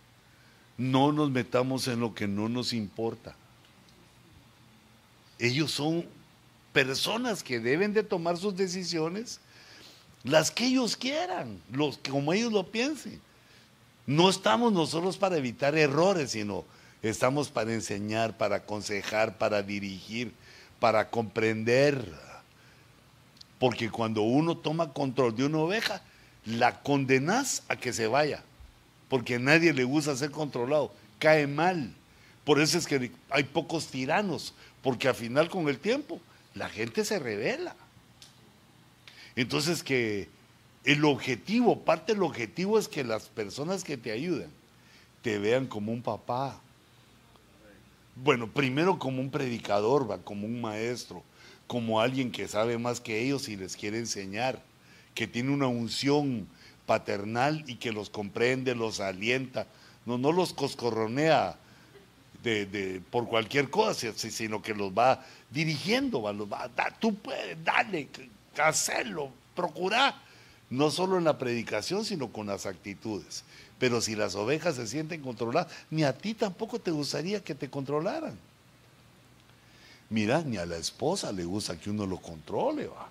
No nos metamos en lo que no nos importa. Ellos son personas que deben de tomar sus decisiones, las que ellos quieran, los, como ellos lo piensen. No estamos nosotros para evitar errores, sino Estamos para enseñar, para aconsejar, para dirigir, para comprender. Porque cuando uno toma control de una oveja, la condenas a que se vaya. Porque a nadie le gusta ser controlado. Cae mal. Por eso es que hay pocos tiranos. Porque al final con el tiempo la gente se revela. Entonces que el objetivo, parte del objetivo es que las personas que te ayuden te vean como un papá. Bueno, primero como un predicador, ¿va? como un maestro, como alguien que sabe más que ellos y les quiere enseñar, que tiene una unción paternal y que los comprende, los alienta, no, no los coscorronea de, por cualquier cosa, sino que los va dirigiendo, va, los va, tú puedes, dale, hacerlo, procura, no solo en la predicación, sino con las actitudes. Pero si las ovejas se sienten controladas, ni a ti tampoco te gustaría que te controlaran. Mira, ni a la esposa le gusta que uno lo controle, va.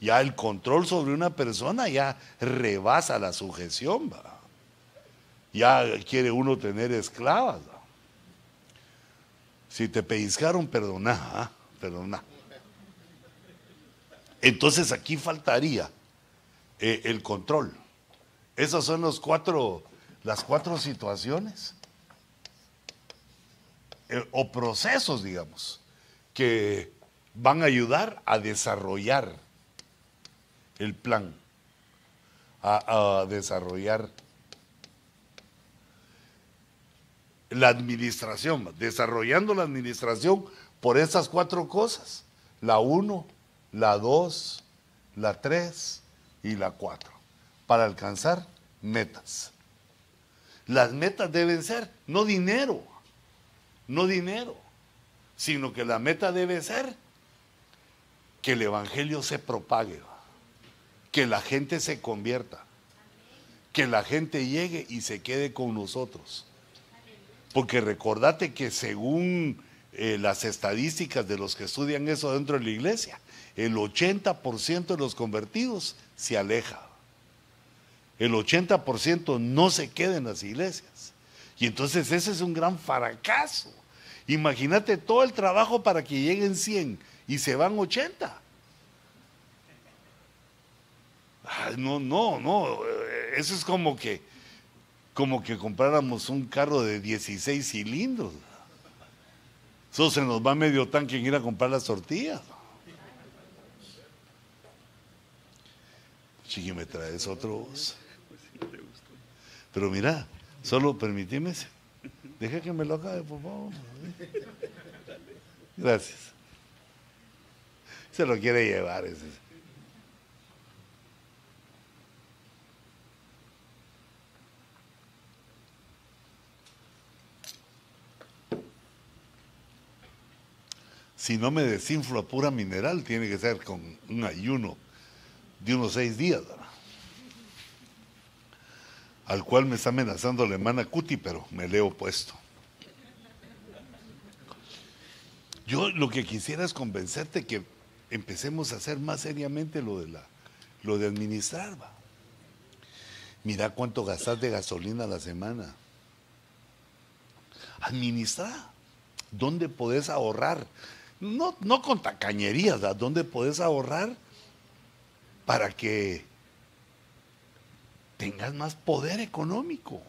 Ya el control sobre una persona ya rebasa la sujeción, va. Ya quiere uno tener esclavas, va. Si te pellizcaron, perdona, ¿ah? perdona. Entonces aquí faltaría eh, el control. Esas son los cuatro, las cuatro situaciones eh, o procesos, digamos, que van a ayudar a desarrollar el plan, a, desarrollar la administración, desarrollando la administración por esas cuatro cosas, la uno, la 2, la 3 y la 4, para alcanzar metas. Las metas deben ser no dinero, no dinero, sino que la meta debe ser que el Evangelio se propague, que la gente se convierta, que la gente llegue y se quede con nosotros. Porque recordate que según eh, las estadísticas de los que estudian eso dentro de la iglesia, el 80% de los convertidos se aleja. El 80% no se queda en las iglesias. Y entonces ese es un gran fracaso. Imagínate todo el trabajo para que lleguen 100 y se van 80. no, no, no. Eso es como que, como que compráramos un carro de 16 cilindros. Eso se nos va medio tanque en ir a comprar las tortillas. Chiqui, me traes otro Pero mira, solo permíteme. Deja que me lo acabe, por favor. Gracias. Se lo quiere llevar ese. Si no me desinflo a pura mineral, tiene que ser con un ayuno de unos seis días, al cual me está amenazando la hermana Cuti, pero me le he opuesto. Yo lo que quisiera es convencerte que empecemos a hacer más seriamente lo de, la, lo de administrar. ¿va? Mira cuánto gastas de gasolina a la semana. Administra. ¿Dónde podés ahorrar? No, no con tacañerías, ¿dónde podés ahorrar para que tengas más poder económico.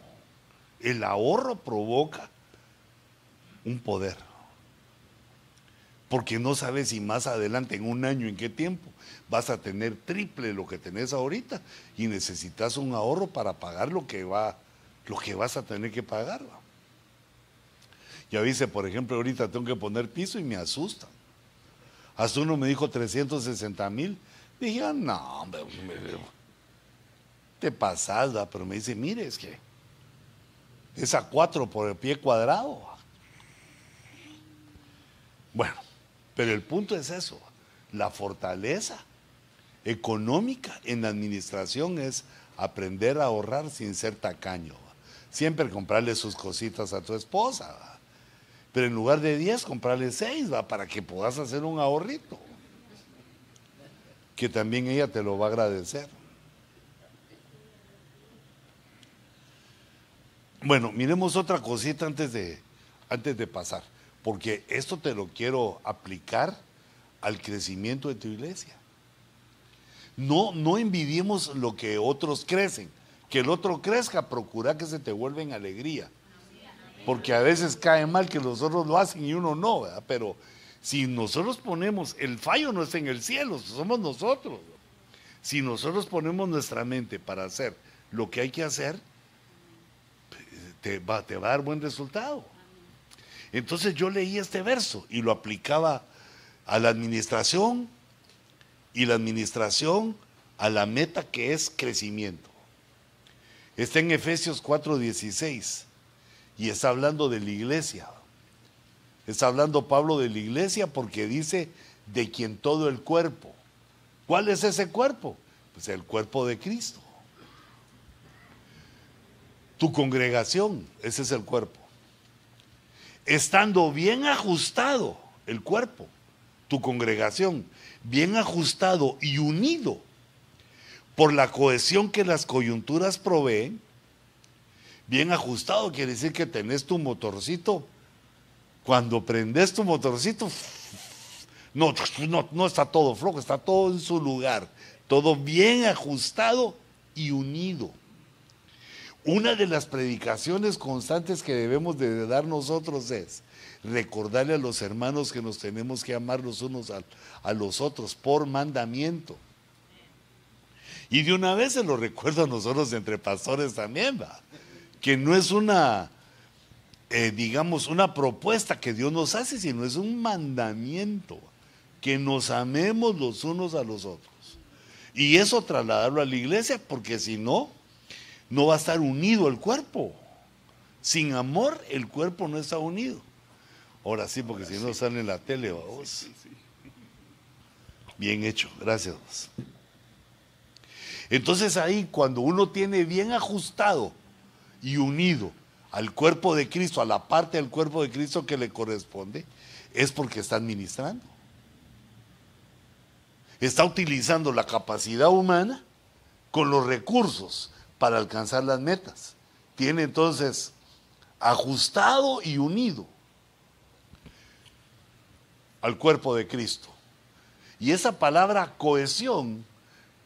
El ahorro provoca un poder. Porque no sabes si más adelante, en un año, en qué tiempo, vas a tener triple lo que tenés ahorita y necesitas un ahorro para pagar lo que, va, lo que vas a tener que pagar. Ya dice, por ejemplo, ahorita tengo que poner piso y me asusta. Hasta uno me dijo 360 mil Dije, ah, no, hombre, te pasas, pero me dice, mire, es que es a cuatro por el pie cuadrado. Bueno, pero el punto es eso, la fortaleza económica en la administración es aprender a ahorrar sin ser tacaño. Siempre comprarle sus cositas a tu esposa, pero en lugar de 10, comprarle 6, ¿va? para que puedas hacer un ahorrito que también ella te lo va a agradecer. Bueno, miremos otra cosita antes de, antes de pasar, porque esto te lo quiero aplicar al crecimiento de tu iglesia. No, no envidiemos lo que otros crecen. Que el otro crezca, procura que se te vuelva en alegría. Porque a veces cae mal que los otros lo hacen y uno no, pero si nosotros ponemos, el fallo no está en el cielo, somos nosotros. Si nosotros ponemos nuestra mente para hacer lo que hay que hacer, te va, a dar buen resultado. Entonces yo leí este verso y lo aplicaba a la administración y la administración a la meta que es crecimiento. Está en Efesios 4:16 y está hablando de la iglesia. Está hablando Pablo de la iglesia porque dice de quien todo el cuerpo. ¿Cuál es ese cuerpo? Pues el cuerpo de Cristo. Tu congregación, ese es el cuerpo. Estando bien ajustado el cuerpo, tu congregación, bien ajustado y unido por la cohesión que las coyunturas proveen, bien ajustado quiere decir que tenés tu motorcito. Cuando prendes tu motorcito, no, no, no está todo flojo, está todo en su lugar, todo bien ajustado y unido. Una de las predicaciones constantes que debemos de dar nosotros es recordarle a los hermanos que nos tenemos que amar los unos a, los otros por mandamiento. Y de una vez se lo recuerdo a nosotros entre pastores también, va, que no es una, eh, digamos, una propuesta que Dios nos hace, sino es un mandamiento, que nos amemos los unos a los otros. Y eso trasladarlo a la iglesia, porque si no, no va a estar unido el cuerpo. Sin amor, el cuerpo no está unido. Ahora sí, porque si no sale en la tele, vamos. Bien hecho, gracias. Entonces ahí, cuando uno tiene bien ajustado y unido al cuerpo de Cristo, a la parte del cuerpo de Cristo que le corresponde, es porque está administrando. Está utilizando la capacidad humana con los recursos para alcanzar las metas. Tiene entonces ajustado y unido al cuerpo de Cristo. Y esa palabra cohesión,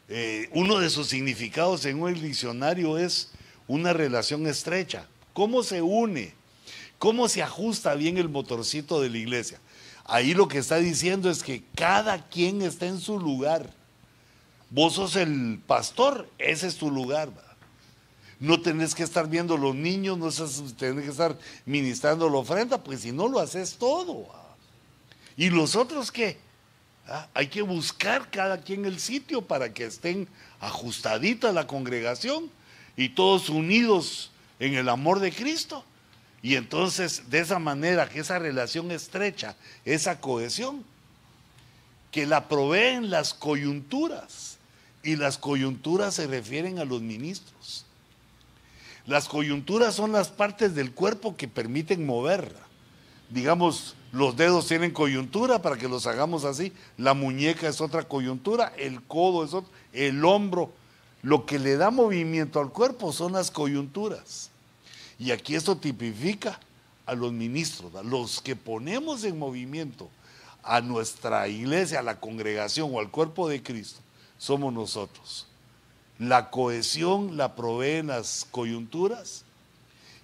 eh, uno de sus significados en un diccionario es una relación estrecha. ¿Cómo se une? ¿Cómo se ajusta bien el motorcito de la iglesia? Ahí lo que está diciendo es que cada quien está en su lugar. Vos sos el pastor, ese es tu lugar. No tenés que estar viendo los niños, no tenés que estar ministrando la ofrenda, pues si no lo haces todo. ¿Y los otros qué? Ah, hay que buscar cada quien el sitio para que estén ajustadita la congregación y todos unidos en el amor de Cristo. Y entonces, de esa manera, que esa relación estrecha, esa cohesión, que la proveen las coyunturas. Y las coyunturas se refieren a los ministros. Las coyunturas son las partes del cuerpo que permiten moverla. Digamos, los dedos tienen coyuntura para que los hagamos así. La muñeca es otra coyuntura, el codo es otro, el hombro. Lo que le da movimiento al cuerpo son las coyunturas. Y aquí esto tipifica a los ministros, a los que ponemos en movimiento a nuestra iglesia, a la congregación o al cuerpo de Cristo, somos nosotros. La cohesión la proveen las coyunturas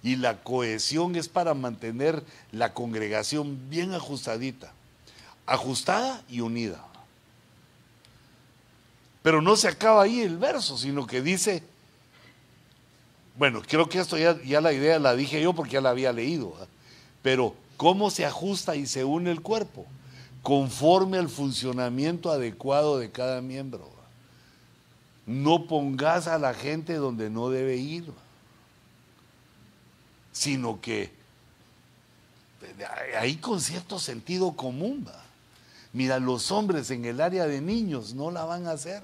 y la cohesión es para mantener la congregación bien ajustadita, ajustada y unida. Pero no se acaba ahí el verso, sino que dice, bueno, creo que esto ya, ya la idea la dije yo porque ya la había leído, pero ¿cómo se ajusta y se une el cuerpo? Conforme al funcionamiento adecuado de cada miembro. No pongas a la gente donde no debe ir sino que ahí con cierto sentido común va. Mira, los hombres en el área de niños no la van a hacer.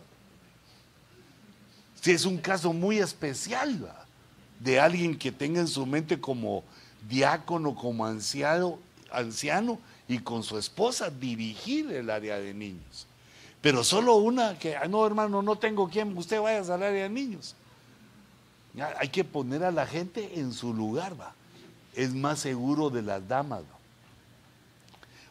Si es un caso muy especial ¿va? de alguien que tenga en su mente como diácono, como anciano, anciano y con su esposa dirigir el área de niños. Pero solo una que, ah, no hermano, no tengo quien, usted vaya al área de niños. Hay que poner a la gente en su lugar, va. es más seguro de las damas.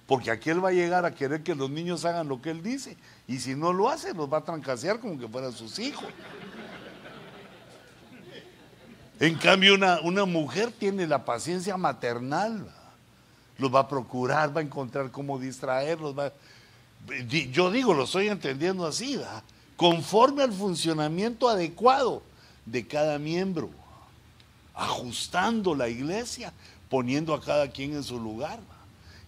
Porque aquel va a llegar a querer que los niños hagan lo que él dice. Y si no lo hace, los va a trancasear como que fueran sus hijos. En cambio, una, una mujer tiene la paciencia maternal. Los va a procurar, va a encontrar cómo distraerlos. Yo digo, lo estoy entendiendo así, conforme al funcionamiento adecuado de cada miembro, ajustando la iglesia, poniendo a cada quien en su lugar.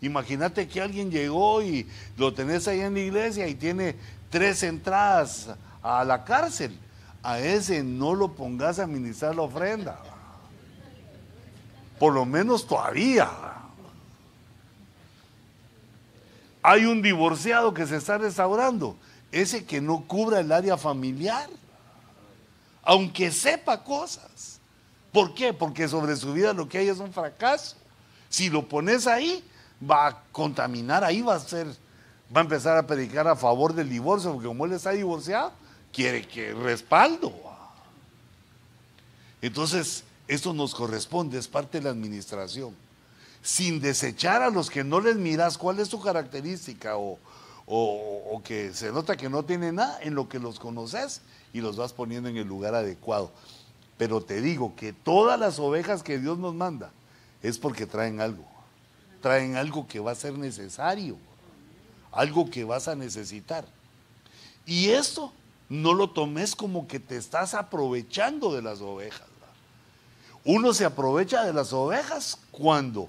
Imagínate que alguien llegó y lo tenés ahí en la iglesia y tiene tres entradas a la cárcel. A ese no lo pongas a administrar la ofrenda. Por lo menos todavía. Hay un divorciado que se está restaurando. Ese que no cubra el área familiar. Aunque sepa cosas. ¿Por qué? Porque sobre su vida lo que hay es un fracaso. Si lo pones ahí, va a contaminar, ahí va a ser, va a empezar a predicar a favor del divorcio, porque como él está divorciado, quiere que respaldo. Entonces, esto nos corresponde, es parte de la administración. Sin desechar a los que no les miras cuál es su característica o, o, que se nota que no tiene nada en lo que los conoces y los vas poniendo en el lugar adecuado. Pero te digo que todas las ovejas que Dios nos manda es porque traen algo traen algo que va a ser necesario, algo que vas a necesitar. Y esto no lo tomes como que te estás aprovechando de las ovejas. Uno se aprovecha de las ovejas cuando,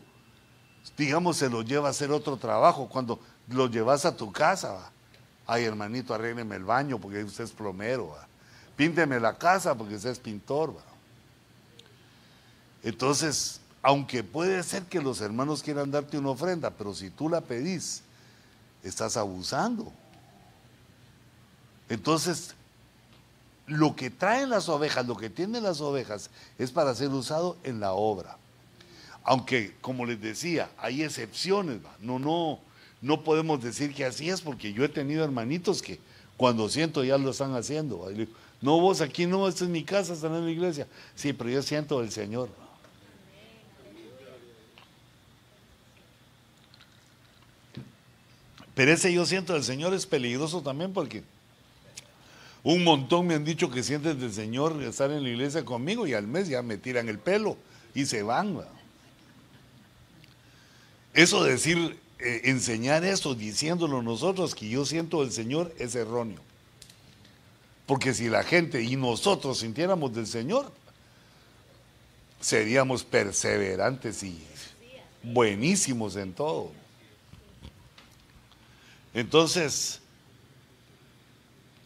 digamos, se lo lleva a hacer otro trabajo, cuando lo llevas a tu casa. Ay, hermanito, arrégleme el baño porque usted es plomero. Pínteme la casa porque usted es pintor. Entonces, aunque puede ser que los hermanos quieran darte una ofrenda, pero si tú la pedís, estás abusando. Entonces, lo que traen las ovejas, lo que tienen las ovejas, es para ser usado en la obra. Aunque, como les decía, hay excepciones, no, no, no podemos decir que así es, porque yo he tenido hermanitos que cuando siento ya lo están haciendo. no, vos aquí no, esta es mi casa, están en la iglesia. Sí, pero yo siento el Señor. Pero ese yo siento del Señor es peligroso también porque un montón me han dicho que sienten del Señor estar en la iglesia conmigo y al mes ya me tiran el pelo y se van. Eso decir, eh, enseñar eso diciéndolo nosotros que yo siento del Señor es erróneo. Porque si la gente y nosotros sintiéramos del Señor, seríamos perseverantes y buenísimos en todo. Entonces,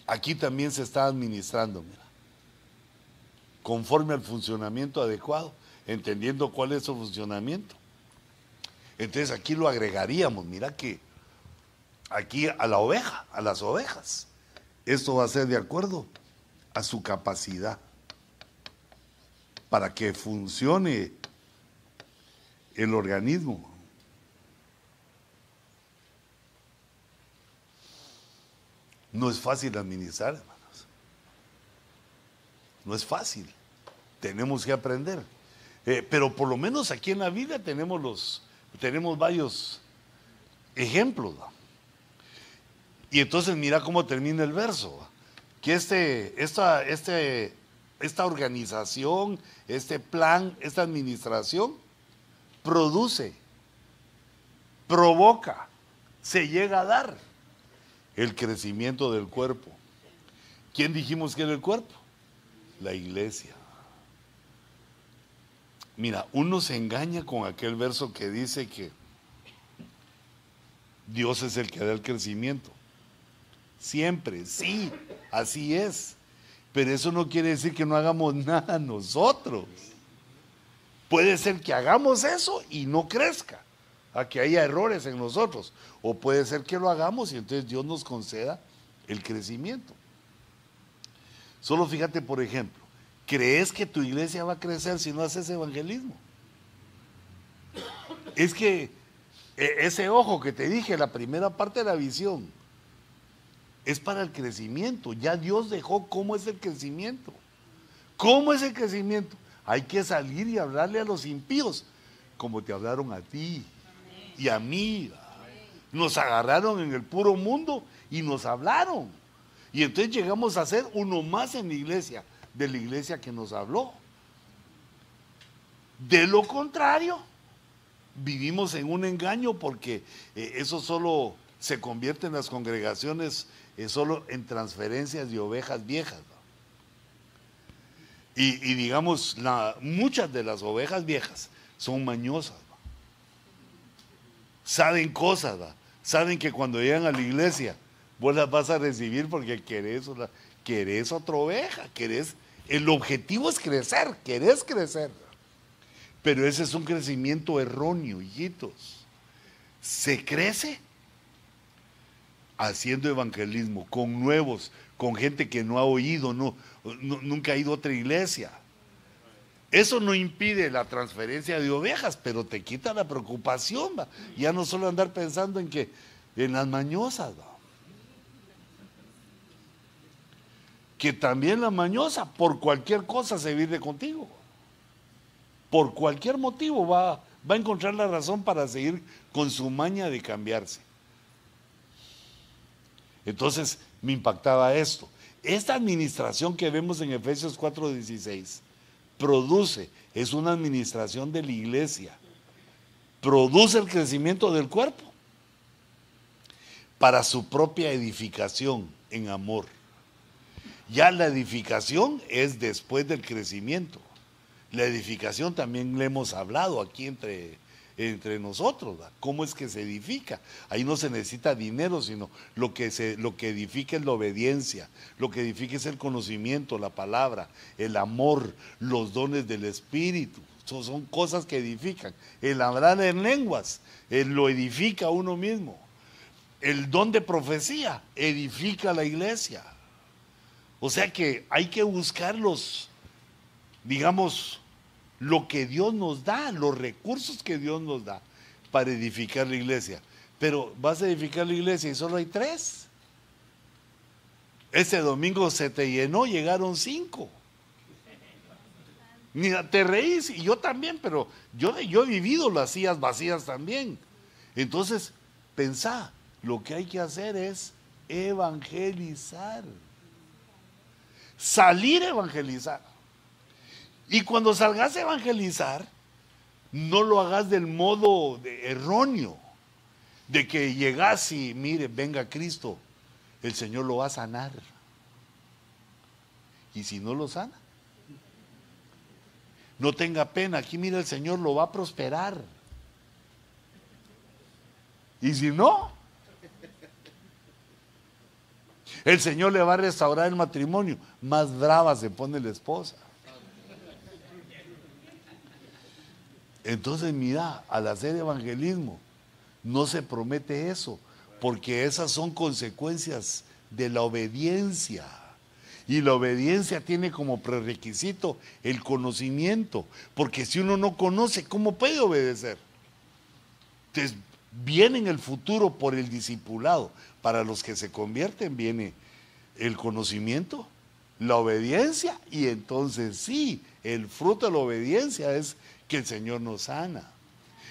aquí también se está administrando, mira, conforme al funcionamiento adecuado, entendiendo cuál es su funcionamiento. Entonces aquí lo agregaríamos, mira que aquí a la oveja, a las ovejas, esto va a ser de acuerdo a su capacidad para que funcione el organismo. No es fácil administrar, hermanos. No es fácil. Tenemos que aprender. Eh, pero por lo menos aquí en la vida tenemos los, tenemos varios ejemplos. Y entonces mira cómo termina el verso. Que este, esta, este, esta organización, este plan, esta administración produce, provoca, se llega a dar el crecimiento del cuerpo. ¿Quién dijimos que era el cuerpo? La iglesia. Mira, uno se engaña con aquel verso que dice que Dios es el que da el crecimiento. Siempre, sí, así es. Pero eso no quiere decir que no hagamos [LAUGHS] nada nosotros. Puede ser que hagamos eso y no crezca a que haya errores en nosotros. O puede ser que lo hagamos y entonces Dios nos conceda el crecimiento. Solo fíjate, por ejemplo, ¿crees que tu iglesia va a crecer si no haces evangelismo? Es que e, ese ojo que te dije, la primera parte de la visión, es para el crecimiento. Ya Dios dejó cómo es el crecimiento. ¿Cómo es el crecimiento? Hay que salir y hablarle a los impíos como te hablaron a ti y a mí. Nos agarraron en el puro mundo y nos hablaron. Y entonces llegamos a ser uno más en la iglesia, de la iglesia que nos habló. De lo contrario, vivimos en un engaño porque eh, eso solo se convierte en las congregaciones eh, solo en transferencias de ovejas viejas. Y, digamos, muchas de las ovejas viejas son mañosas. Saben cosas, saben que cuando llegan a la iglesia, vos las vas a recibir porque querés, querés otra oveja, querés. El objetivo es crecer, querés crecer. Pero ese es un crecimiento erróneo, hijitos. Se crece haciendo evangelismo con nuevos, con gente que no ha oído, no, nunca ha ido a otra iglesia. Eso no impide la transferencia de ovejas, pero te quita la preocupación. Ya no solo andar pensando en que en las mañosas. Que también la mañosa por cualquier cosa se vive contigo por cualquier motivo va, va a encontrar la razón para seguir con su maña de cambiarse. Entonces me impactaba esto. Esta administración que vemos en Efesios 4:16 produce, es una administración de la iglesia, produce el crecimiento del cuerpo para su propia edificación en amor. Ya la edificación es después del crecimiento. La edificación también le hemos hablado aquí entre, entre nosotros, cómo es que se edifica. Ahí no se necesita dinero, sino lo que, se, lo que edifica es la obediencia, lo que edifica es el conocimiento, la palabra, el amor, los dones del Espíritu. Son, son cosas que edifican. El hablar en lenguas, lo edifica uno mismo. El don de profecía edifica la iglesia. O sea que hay que buscarlos, digamos, lo que Dios nos da, los recursos que Dios nos da para edificar la iglesia. Pero vas a edificar la iglesia y solo hay tres. Ese domingo se te llenó, llegaron cinco. Te reís, y yo también, pero yo, yo he vivido las sillas vacías también. Entonces, pensá, lo que hay que hacer es evangelizar. Salir a evangelizar. Y cuando salgas a evangelizar, no lo hagas del modo erróneo, de que llegas y mire, venga Cristo, el Señor lo va a sanar. Y si no lo sana, no tenga pena, aquí mira, el Señor lo va a prosperar. Y si no, el Señor le va a restaurar el matrimonio. Más brava se pone la esposa. Entonces, mira, al hacer evangelismo, no se promete eso, porque esas son consecuencias de la obediencia. Y la obediencia tiene como prerequisito el conocimiento, porque si uno no conoce, ¿cómo puede obedecer? Entonces, viene en el futuro por el discipulado. Para los que se convierten viene el conocimiento, la obediencia y entonces sí, el fruto de la obediencia es que el Señor nos sana.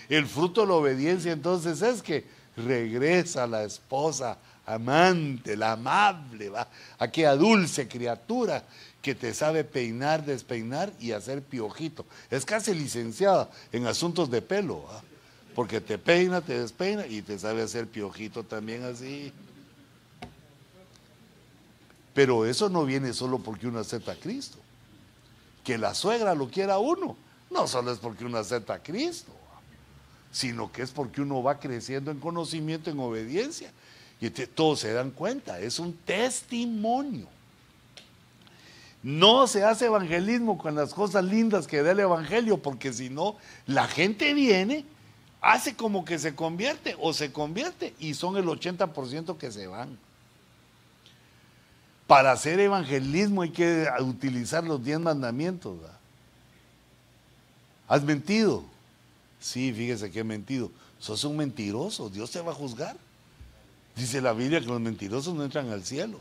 El fruto de la obediencia entonces es que regresa la esposa amante, la amable, ¿va? aquella dulce criatura que te sabe peinar, despeinar y hacer piojito. Es casi licenciada en asuntos de pelo, porque te peina, te despeina y te sabe hacer piojito también así. Pero eso no viene solo porque uno acepta a Cristo. Que la suegra lo quiera uno, no solo es porque uno acepta a Cristo, sino que es porque uno va creciendo en conocimiento, en obediencia. Y todos se dan cuenta, es un testimonio. No se hace evangelismo con las cosas lindas que da el evangelio, porque si no, la gente viene, hace como que se convierte o se convierte y son el 80% que se van. Para hacer evangelismo hay que utilizar los 10 mandamientos. ¿Has mentido? Sí, fíjese que he mentido. Sos un mentiroso, Dios te va a juzgar. Dice la Biblia que los mentirosos no entran al cielo.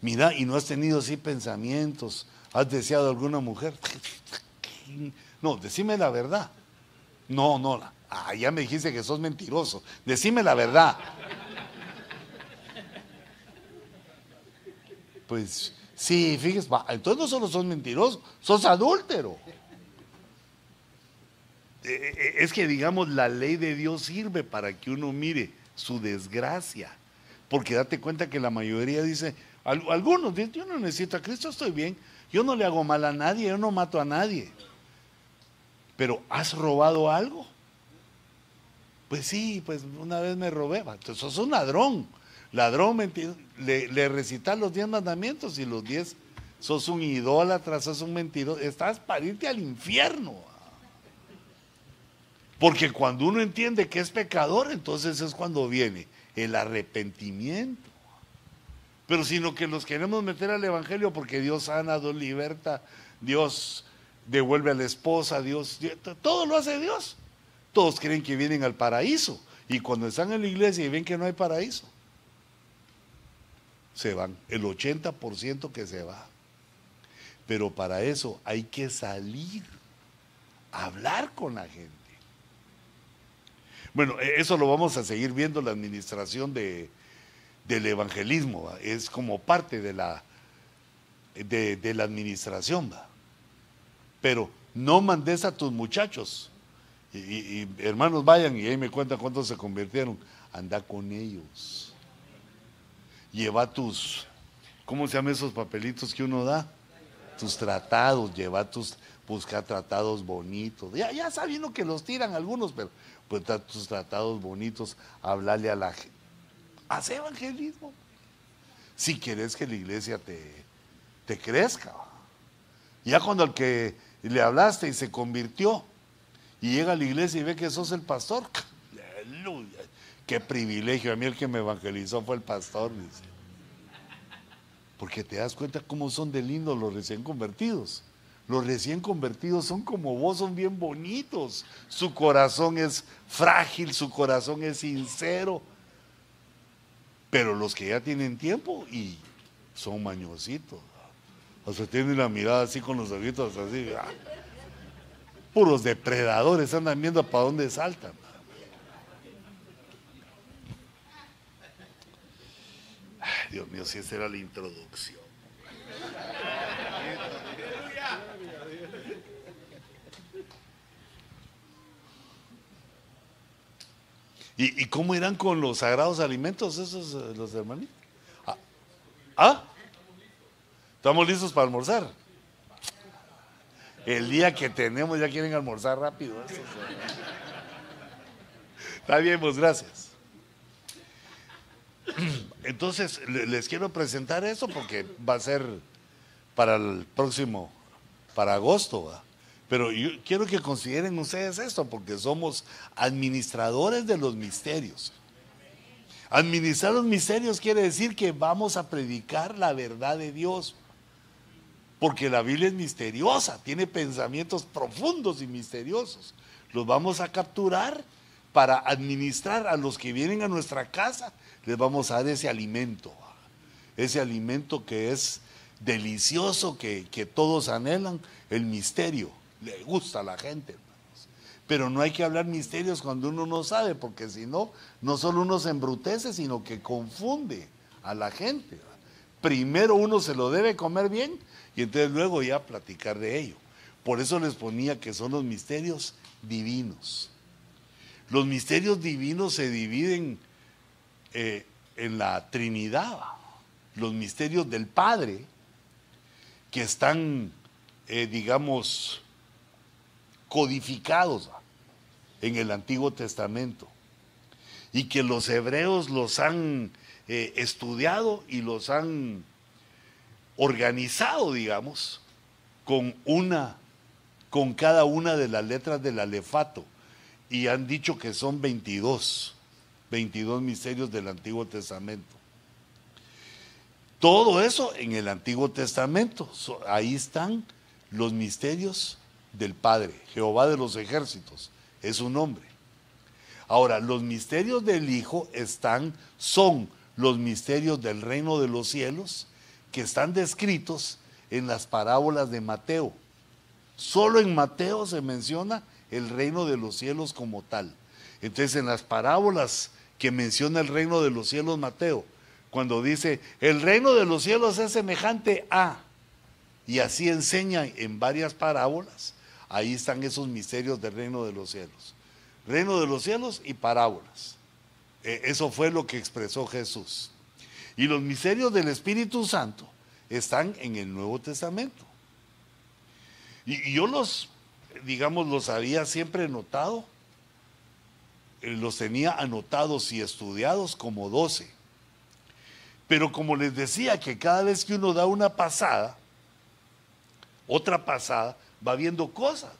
Mira, y no has tenido así pensamientos, has deseado alguna mujer. No, decime la verdad. No, no. Ah, ya me dijiste que sos mentiroso. Decime la verdad. Pues sí, fíjese, entonces no solo sos mentiroso, sos adúltero. Eh, eh, eh, es que digamos, la ley de Dios sirve para que uno mire su desgracia. Porque date cuenta que la mayoría dice, algunos dicen, yo no necesito a Cristo, estoy bien, yo no le hago mal a nadie, yo no mato a nadie. Pero ¿has robado algo? Pues sí, pues una vez me robé. Entonces sos un ladrón. Ladrón, le, le recitas los diez mandamientos y los diez, sos un idólatra, sos un mentiroso, estás para irte al infierno. Porque cuando uno entiende que es pecador, entonces es cuando viene el arrepentimiento. Pero sino que los queremos meter al Evangelio porque Dios sana, Dios liberta, Dios devuelve a la esposa, Dios, todo lo hace Dios. Todos creen que vienen al paraíso y cuando están en la iglesia y ven que no hay paraíso, se van, el 80% que se va. Pero para eso hay que salir, a hablar con la gente. Bueno, e, eso lo vamos a seguir viendo la administración de, del evangelismo, es como parte de la, de, la administración. Pero no mandes a tus muchachos. Y, hermanos vayan y ahí me cuentan cuántos se convirtieron. Anda con ellos. Lleva tus, ¿cómo se llaman esos papelitos que uno da? Tus tratados, lleva tus, busca tratados bonitos. Ya, ya sabiendo que los tiran algunos, pero pues tus tratados bonitos, hablarle a la gente. Haz evangelismo. Si quieres que la iglesia te, te crezca. Ya cuando al que le hablaste y se convirtió y llega a la iglesia y ve que sos el pastor, [LAUGHS] aleluya, qué privilegio. A mí el que me evangelizó fue el pastor, dice. Porque te das cuenta cómo son de lindos los recién convertidos. Los recién convertidos son como vos, son bien bonitos. Su corazón es frágil, su corazón es sincero. Pero los que ya tienen tiempo y son mañositos. O sea, tienen la mirada así con los ojitos así. Ah. Puros depredadores andan viendo para dónde saltan. Dios mío, si esa era la introducción. ¿Y, cómo irán con los sagrados alimentos esos, eh, los hermanitos? ¿Ah? ¿Ah? ¿Estamos listos para almorzar? El día que tenemos ya quieren almorzar rápido. Está bien, pues gracias. Entonces, les quiero presentar eso porque va a ser para el próximo, para agosto. Pero yo quiero que consideren ustedes esto, porque somos administradores de los misterios. Administrar los misterios quiere decir que vamos a predicar la verdad de Dios. Porque la Biblia es misteriosa, tiene pensamientos profundos y misteriosos. Los vamos a capturar para administrar a los que vienen a nuestra casa. Les vamos a dar ese alimento, ese alimento que es delicioso, que, que todos anhelan, el misterio le gusta a la gente, hermanos. Pero no hay que hablar misterios cuando uno no sabe, porque si no, no solo uno se embrutece, sino que confunde a la gente. Primero uno se lo debe comer bien y entonces luego ya platicar de ello. Por eso les ponía que son los misterios divinos. Los misterios divinos se dividen eh, en la Trinidad. Los misterios del Padre, que están, eh, digamos, codificados en el Antiguo Testamento y que los hebreos los han eh, estudiado y los han organizado, digamos, con una, con cada una de las letras del alefato y han dicho que son 22, 22 misterios del Antiguo Testamento. Todo eso en el Antiguo Testamento, ahí están los misterios del Padre, Jehová de los ejércitos, es su nombre. Ahora, los misterios del Hijo están, son los misterios del reino de los cielos que están descritos en las parábolas de Mateo. Solo en Mateo se menciona el reino de los cielos como tal. Entonces en las parábolas que menciona el reino de los cielos Mateo, cuando dice, el reino de los cielos es semejante a, y así enseña en varias parábolas, ahí están esos misterios del reino de los cielos. Reino de los cielos y parábolas. E, eso fue lo que expresó Jesús. Y los misterios del Espíritu Santo están en el Nuevo Testamento. Y, yo los, digamos, los había siempre notado, eh, los tenía anotados y estudiados como doce. Pero como les decía que cada vez que uno da una pasada, otra pasada, va viendo cosas.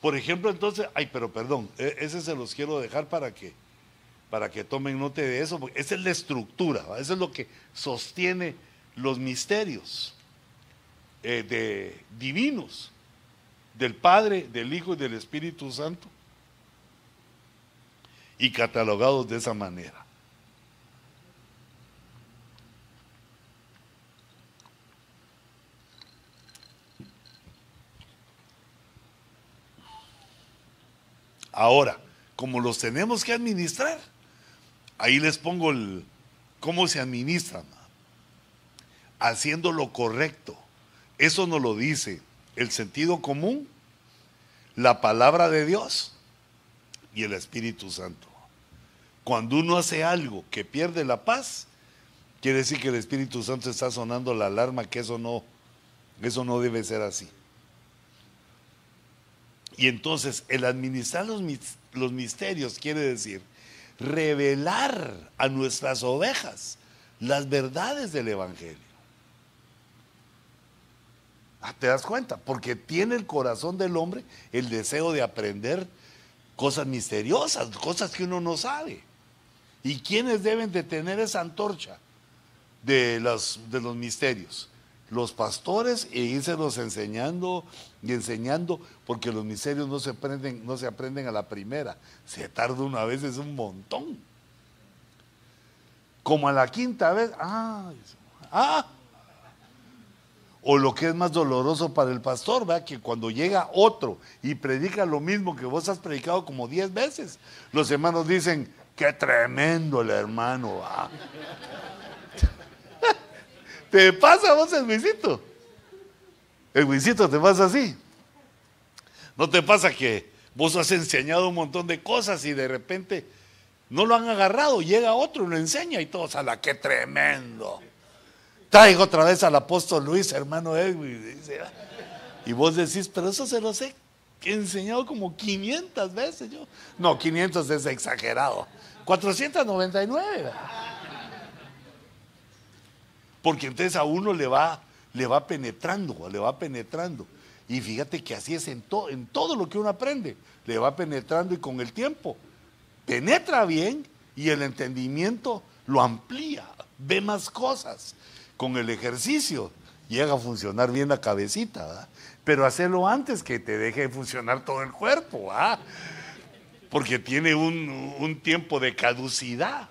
Por ejemplo, entonces, ay, pero perdón, e, ese se los quiero dejar para que, para que tomen nota de eso, porque esa es la estructura, eso es lo que sostiene los misterios eh, de, divinos del Padre, del Hijo y del Espíritu Santo, y catalogados de esa manera. Ahora, como los tenemos que administrar, ahí les pongo el cómo se administran. Haciendo lo correcto. Eso nos lo dice el sentido común, la palabra de Dios y el Espíritu Santo. Cuando uno hace algo que pierde la paz, quiere decir que el Espíritu Santo está sonando la alarma que eso no, eso no debe ser así. Y entonces el administrar los, los misterios quiere decir revelar a nuestras ovejas las verdades del Evangelio. Ah, ¿Te das cuenta? Porque tiene el corazón del hombre el deseo de aprender cosas misteriosas, cosas que uno no sabe. ¿Y quiénes deben de tener esa antorcha de los, de los misterios? los pastores e irselos enseñando y enseñando, porque los misterios no se aprenden, no se aprenden a la primera, se tarda una vez, es un montón. Como a la quinta vez, ah, ah. O lo que es más doloroso para el pastor, ¿verdad? que cuando llega otro y predica lo mismo que vos has predicado como diez veces, los hermanos dicen, qué tremendo el hermano. va [LAUGHS] ¿Te pasa vos el Luisito? El Luisito te pasa así. ¿No te pasa que vos has enseñado un montón de cosas y de repente no lo han agarrado? Llega otro y lo enseña y todos a la que tremendo. Traigo otra vez al apóstol Luis, hermano Edwin. Y vos decís, pero eso se lo sé he enseñado como 500 veces yo. No, 500 es exagerado. 499. Porque entonces a uno le va, le va penetrando, le va penetrando. Y fíjate que así es en, en todo lo que uno aprende. Le va penetrando y con el tiempo penetra bien y el entendimiento lo amplía, ve más cosas. Con el ejercicio llega a funcionar bien la cabecita, pero hacerlo antes que te deje de funcionar todo el cuerpo, porque tiene un, un tiempo de caducidad.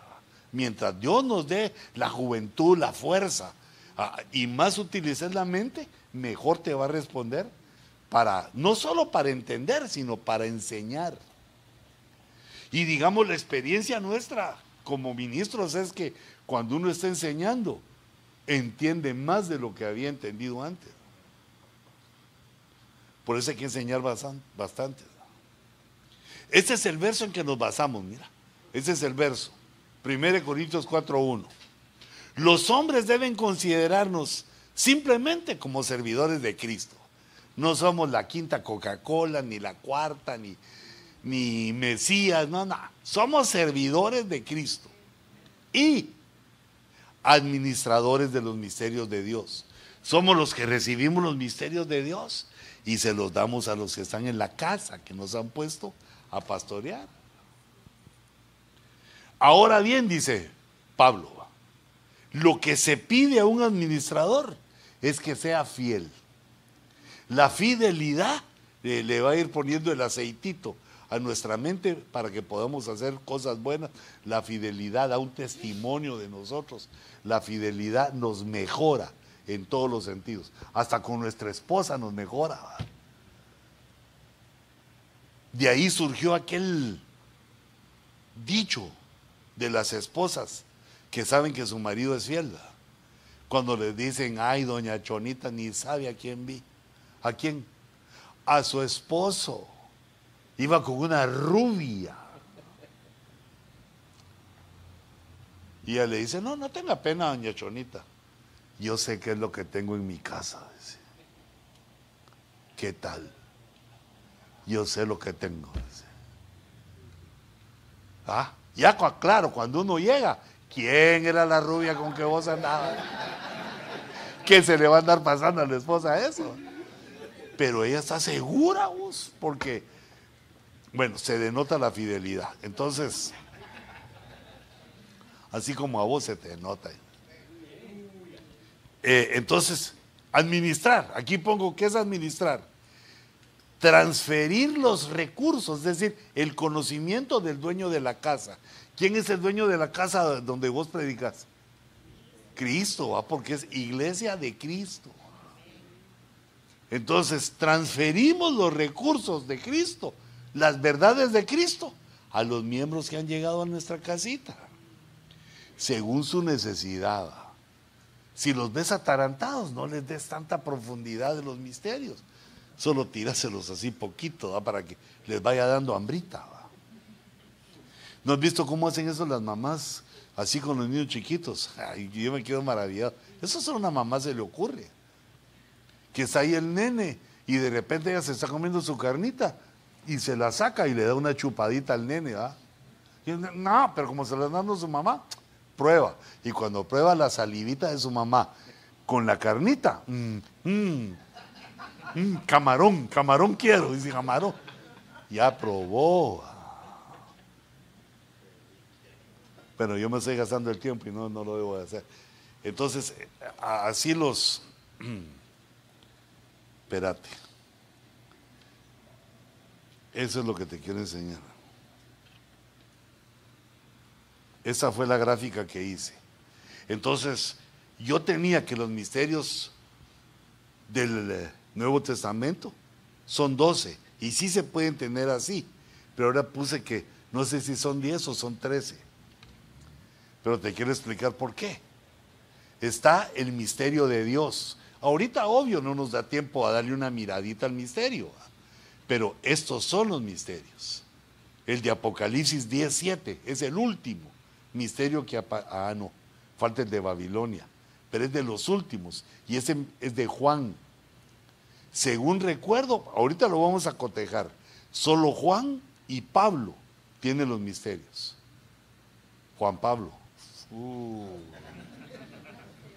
Mientras Dios nos dé la juventud, la fuerza, ah, y más utilices la mente, mejor te va a responder para, no solo para entender, sino para enseñar. Y digamos, la experiencia nuestra como ministros es que cuando uno está enseñando, entiende más de lo que había entendido antes. Por eso hay que enseñar bastante. Este es el verso en que nos basamos, mira. Este es el verso. 1 Corintios 4.1. Los hombres deben considerarnos simplemente como servidores de Cristo. No somos la quinta Coca-Cola, ni la cuarta, ni, ni Mesías, no, no. Somos servidores de Cristo y administradores de los misterios de Dios. Somos los que recibimos los misterios de Dios y se los damos a los que están en la casa, que nos han puesto a pastorear. Ahora bien, dice Pablo, lo que se pide a un administrador es que sea fiel. La fidelidad le va a ir poniendo el aceitito a nuestra mente para que podamos hacer cosas buenas. La fidelidad da un testimonio de nosotros. La fidelidad nos mejora en todos los sentidos. Hasta con nuestra esposa nos mejora. De ahí surgió aquel dicho de las esposas que saben que su marido es fiel. Cuando les dicen, ay, doña Chonita, ni sabe a quién vi. ¿A quién? A su esposo. Iba con una rubia. Y ella le dice, no, no tenga pena, doña Chonita. Yo sé qué es lo que tengo en mi casa. ¿Qué tal? Yo sé lo que tengo. Ah, ya claro, cuando uno llega, ¿quién era la rubia con que vos andabas? ¿Qué se le va a andar pasando a la esposa eso? Pero ella está segura, vos, porque, bueno, se denota la fidelidad. Entonces, así como a vos se te nota. Eh, entonces, administrar, aquí pongo, ¿qué es administrar? Transferir los recursos, es decir, el conocimiento del dueño de la casa. ¿Quién es el dueño de la casa donde vos predicas? Cristo, porque es iglesia de Cristo. Entonces, transferimos los recursos de Cristo, las verdades de Cristo, a los miembros que han llegado a nuestra casita, según su necesidad. Si los ves atarantados, no les des tanta profundidad de los misterios. Solo tíraselos así poquito, para que les vaya dando hambrita. ¿No has visto cómo hacen eso las mamás así con los niños chiquitos? [LAUGHS] yo me quedo maravillado. Eso solo a una mamá se le ocurre. Que está ahí el nene y de repente ella se está comiendo su carnita y se la saca y le da una chupadita al nene. no, pero como se la está dando su mamá, prueba. Y cuando prueba la salivita de su mamá con la carnita, mm, mm, mm, camarón, camarón quiero, dice camarón. Ya probó. Pero yo me estoy gastando el tiempo y no, no lo debo de hacer. Entonces, así los... [CLEARS THROAT] Espérate. Eso es lo que te quiero enseñar. Esa fue la gráfica que hice. Entonces, yo tenía que los misterios del eh, Nuevo Testamento son 12 y sí se pueden tener así, pero ahora puse que no sé si son 10 o son 13. Pero te quiero explicar por qué. Está el misterio de Dios. Ahorita, obvio, no nos da tiempo a darle una miradita al misterio, pero estos son los misterios. El de Apocalipsis 17 es el último misterio que... Ah, no, falta el de Babilonia, pero es de los últimos y ese es de Juan. Según recuerdo, ahorita lo vamos a cotejar, solo Juan y Pablo tienen los misterios. Juan Pablo. Uh.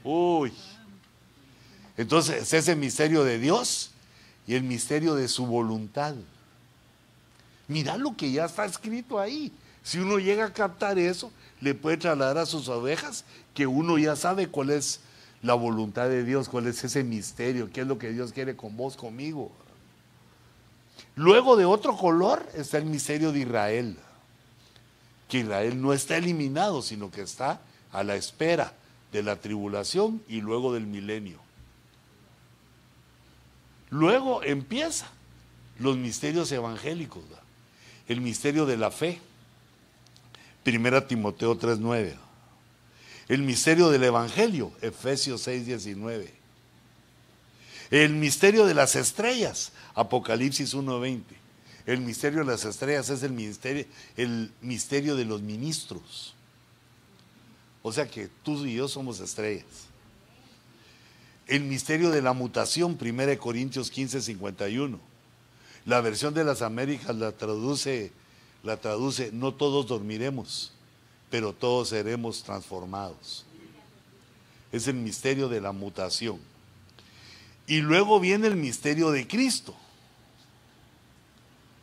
Uy. Entonces es el misterio de Dios y el misterio de su voluntad. Mira lo que ya está escrito ahí. Si uno llega a captar eso, le puede trasladar a sus ovejas que uno ya sabe cuál es la voluntad de Dios, cuál es ese misterio, qué es lo que Dios quiere con vos, conmigo. Luego de otro color está el misterio de Israel, que Israel no está eliminado, sino que está a la espera de la tribulación y luego del milenio. Luego empieza los misterios evangélicos, el misterio de la fe, Primera Timoteo 3.9. El misterio del Evangelio, Efesios 6.19. El misterio de las estrellas, Apocalipsis 1.20. El misterio de las estrellas es el misterio, el misterio de los ministros. O sea que tú y yo somos estrellas. El misterio de la mutación, 1 Corintios 15.51. La versión de las Américas la traduce la traduce, no todos dormiremos, pero todos seremos transformados. Es el misterio de la mutación. Y luego viene el misterio de Cristo.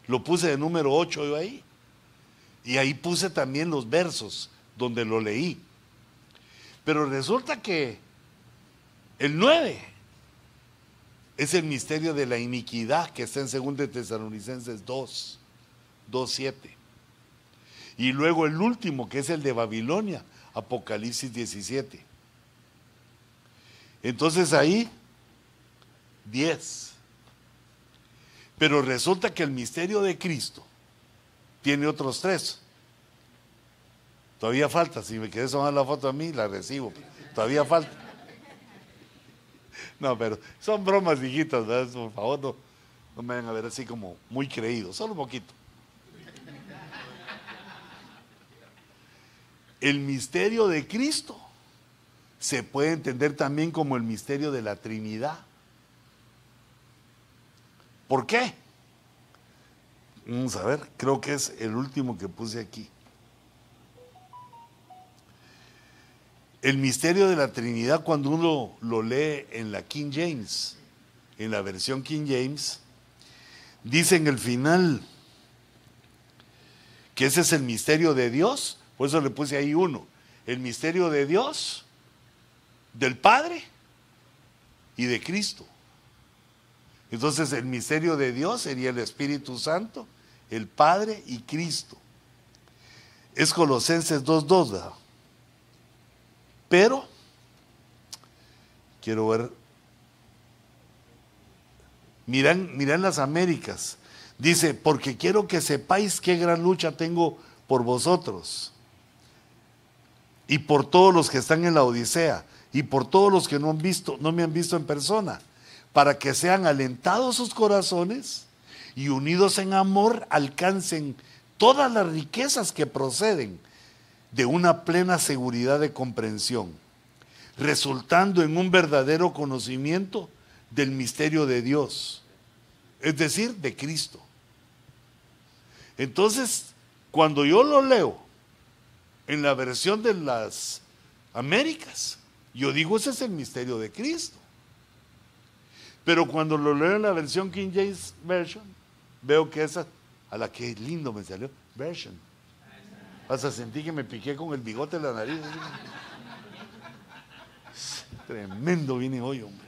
Lo puse de número 8 yo ahí. Y ahí puse también los versos donde lo leí. Pero resulta que el 9 es el misterio de la iniquidad que está en 2 Tesalonicenses 2. 2.7. Y luego el último, que es el de Babilonia, Apocalipsis 17. Entonces ahí, 10. Pero resulta que el misterio de Cristo tiene otros tres. Todavía falta, si me quedé tomar la foto a mí, la recibo. Todavía falta. No, pero son bromas, hijitas, por favor, no, no me vayan a ver así como muy creídos, solo un poquito. El misterio de Cristo se puede entender también como el misterio de la Trinidad. ¿Por qué? Vamos a ver, creo que es el último que puse aquí. El misterio de la Trinidad, cuando uno lo lee en la King James, en la versión King James, dice en el final que ese es el misterio de Dios, por eso le puse ahí uno, el misterio de Dios, del Padre y de Cristo. Entonces el misterio de Dios sería el Espíritu Santo, el Padre y Cristo. Es Colosenses 2.2, pero, quiero ver, miran, miran las Américas. Dice, porque quiero que sepáis qué gran lucha tengo por vosotros y por todos los que están en la Odisea y por todos los que no han visto, no me han visto en persona, para que sean alentados sus corazones y unidos en amor alcancen todas las riquezas que proceden de una plena seguridad de comprensión, resultando en un verdadero conocimiento del misterio de Dios, es decir, de Cristo. Entonces, cuando yo lo leo en la versión de las Américas, yo digo, ese es el misterio de Cristo. Pero cuando lo leo en la versión King James Version, veo que esa, a la que lindo me salió, version. Hasta sentí que me piqué con el bigote en la nariz. Tremendo viene hoy, hombre.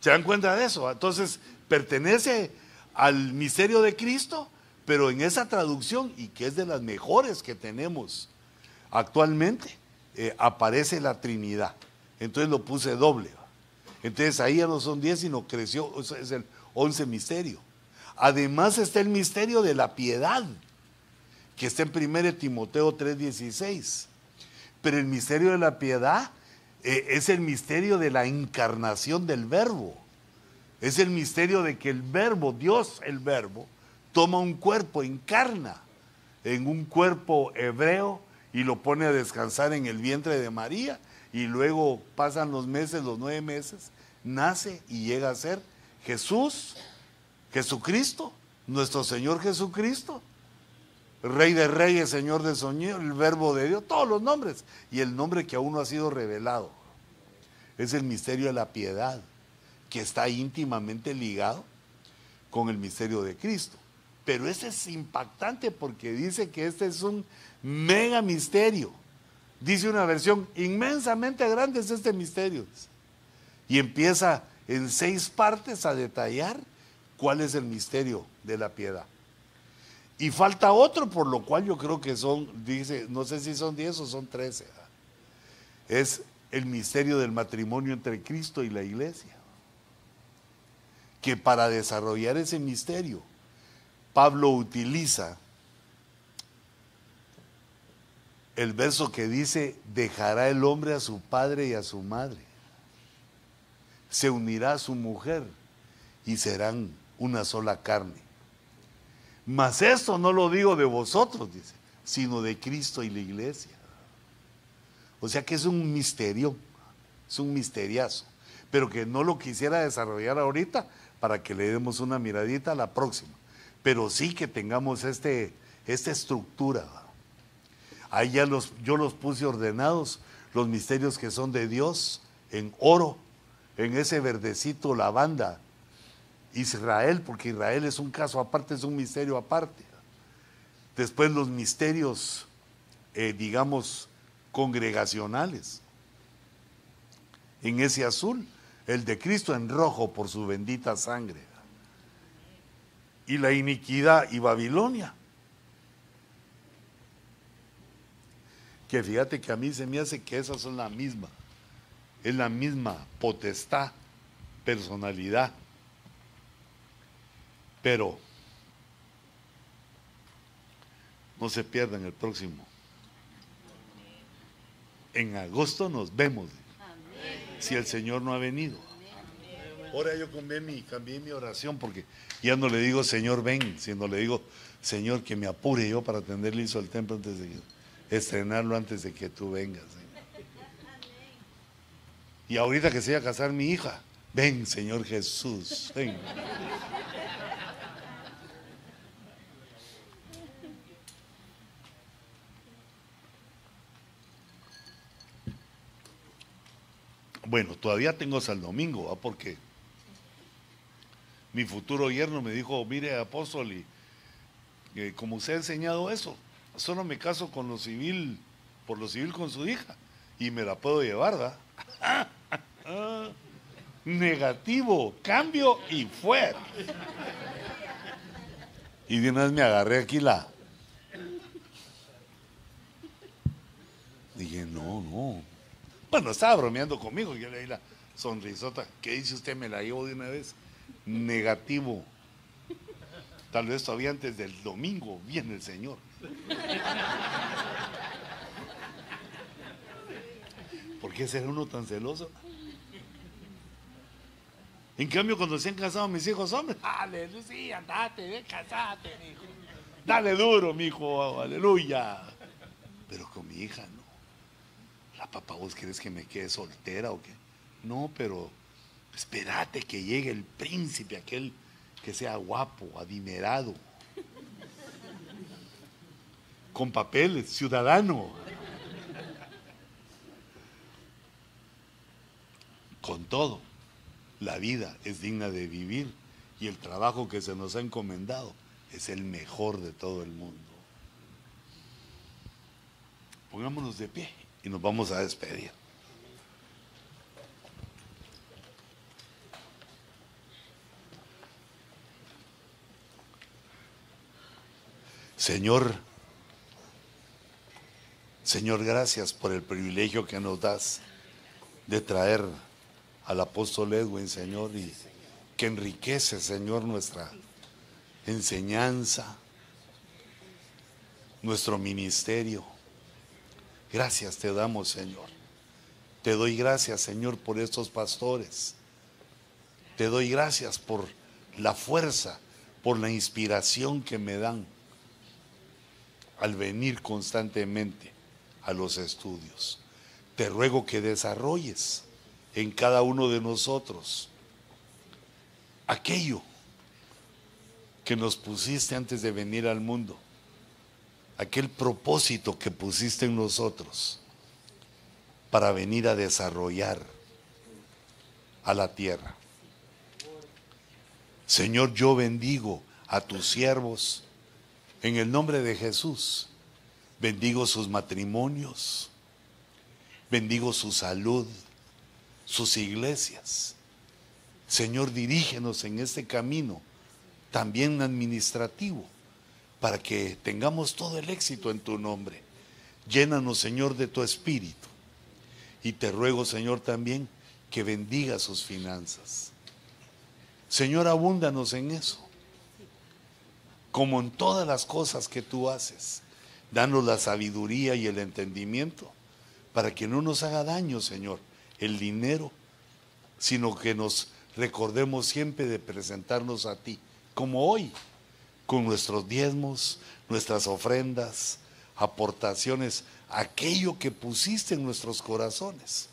¿Se dan cuenta de eso? Entonces, pertenece al misterio de Cristo, pero en esa traducción, y que es de las mejores que tenemos actualmente, eh, aparece la Trinidad. Entonces lo puse doble. Entonces ahí ya no son 10, sino creció, es el 11 misterio. Además está el misterio de la piedad, que está en 1 Timoteo 3:16. Pero el misterio de la piedad eh, es el misterio de la encarnación del verbo. Es el misterio de que el verbo, Dios el verbo, toma un cuerpo, encarna en un cuerpo hebreo y lo pone a descansar en el vientre de María y luego pasan los meses, los nueve meses, nace y llega a ser Jesús Jesucristo, nuestro Señor Jesucristo, Rey de Reyes, Señor de Señor, el Verbo de Dios, todos los nombres. Y el nombre que aún no ha sido revelado es el misterio de la piedad, que está íntimamente ligado con el misterio de Cristo. Pero ese es impactante porque dice que este es un mega misterio. Dice una versión inmensamente grande es este misterio. Y empieza en seis partes a detallar cuál es el misterio de la piedad. Y falta otro, por lo cual yo creo que son, dice, no sé si son 10 o son 13. Es el misterio del matrimonio entre Cristo y la iglesia. Que para desarrollar ese misterio, Pablo utiliza el verso que dice, dejará el hombre a su padre y a su madre, se unirá a su mujer y serán una sola carne. Mas esto no lo digo de vosotros, dice, sino de Cristo y la iglesia. O sea que es un misterio, es un misteriazo, pero que no lo quisiera desarrollar ahorita para que le demos una miradita a la próxima. Pero sí que tengamos este, esta estructura. Ahí ya los, yo los puse ordenados, los misterios que son de Dios, en oro, en ese verdecito lavanda, Israel, porque Israel es un caso aparte, es un misterio aparte. Después los misterios, eh, digamos, congregacionales. En ese azul, el de Cristo en rojo por su bendita sangre. Y la iniquidad y Babilonia. Que fíjate que a mí se me hace que esas son la misma, es la misma potestad personalidad. Pero no se pierdan el próximo. En agosto nos vemos. Si el Señor no ha venido. Ahora yo cambié mi, cambié mi oración porque ya no le digo Señor ven, sino le digo Señor que me apure yo para atender listo el templo antes de estrenarlo antes de que tú vengas. Y ahorita que se vaya a casar mi hija, ven Señor Jesús, ven. Bueno, todavía tengo hasta el domingo, ¿va? porque mi futuro yerno me dijo, mire apóstol, y eh, como usted ha enseñado eso, solo me caso con lo civil, por lo civil con su hija, y me la puedo llevar, ¿va? [LAUGHS] Negativo, cambio y fuera. Y de una vez me agarré aquí la... Dije, no, no, bueno, estaba bromeando conmigo, yo le di la sonrisota. ¿Qué dice usted? Me la llevo de una vez. Negativo. Tal vez todavía antes del domingo viene el Señor. ¿Por qué será uno tan celoso? En cambio, cuando se han casado mis hijos, hombre, aleluya, andate, casate, hijo. Dale duro, mi hijo, aleluya. Pero con mi hija, no. La papá, ¿vos querés que me quede soltera o qué? No, pero espérate que llegue el príncipe, aquel que sea guapo, adinerado, con papeles, ciudadano. Con todo, la vida es digna de vivir y el trabajo que se nos ha encomendado es el mejor de todo el mundo. Pongámonos de pie y nos vamos a despedir. Señor, Señor, gracias por el privilegio que nos das de traer al apóstol Edwin, Señor, y que enriquece, Señor, nuestra enseñanza, nuestro ministerio. Gracias te damos, Señor. Te doy gracias, Señor, por estos pastores. Te doy gracias por la fuerza, por la inspiración que me dan al venir constantemente a los estudios. Te ruego que desarrolles en cada uno de nosotros aquello que nos pusiste antes de venir al mundo aquel propósito que pusiste en nosotros para venir a desarrollar a la tierra. Señor, yo bendigo a tus siervos en el nombre de Jesús. Bendigo sus matrimonios, bendigo su salud, sus iglesias. Señor, dirígenos en este camino también administrativo para que tengamos todo el éxito en tu nombre. Llénanos, Señor, de tu espíritu. Y te ruego, Señor, también que bendiga sus finanzas. Señor, abúndanos en eso. Como en todas las cosas que tú haces. Danos la sabiduría y el entendimiento para que no nos haga daño, Señor, el dinero, sino que nos recordemos siempre de presentarnos a ti, como hoy con nuestros diezmos, nuestras ofrendas, aportaciones, aquello que pusiste en nuestros corazones,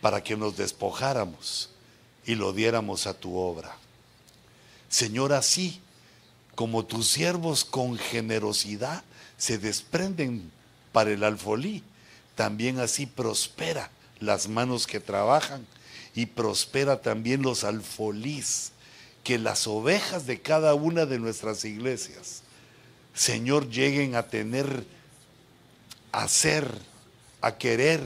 para que nos despojáramos y lo diéramos a tu obra. Señor, así como tus siervos con generosidad se desprenden para el alfolí, también así prospera las manos que trabajan y prospera también los alfolís que las ovejas de cada una de nuestras iglesias, Señor, lleguen a tener, a ser, a querer,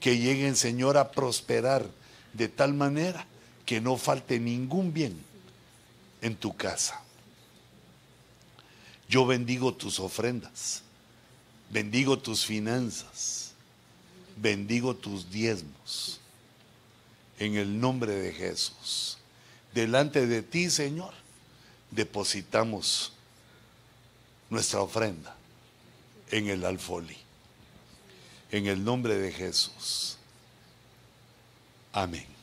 que lleguen, Señor, a prosperar de tal manera que no falte ningún bien en tu casa. Yo bendigo tus ofrendas, bendigo tus finanzas, bendigo tus diezmos en el nombre de Jesús. Delante de ti, Señor, depositamos nuestra ofrenda en el alfolí. En el nombre de Jesús. Amén.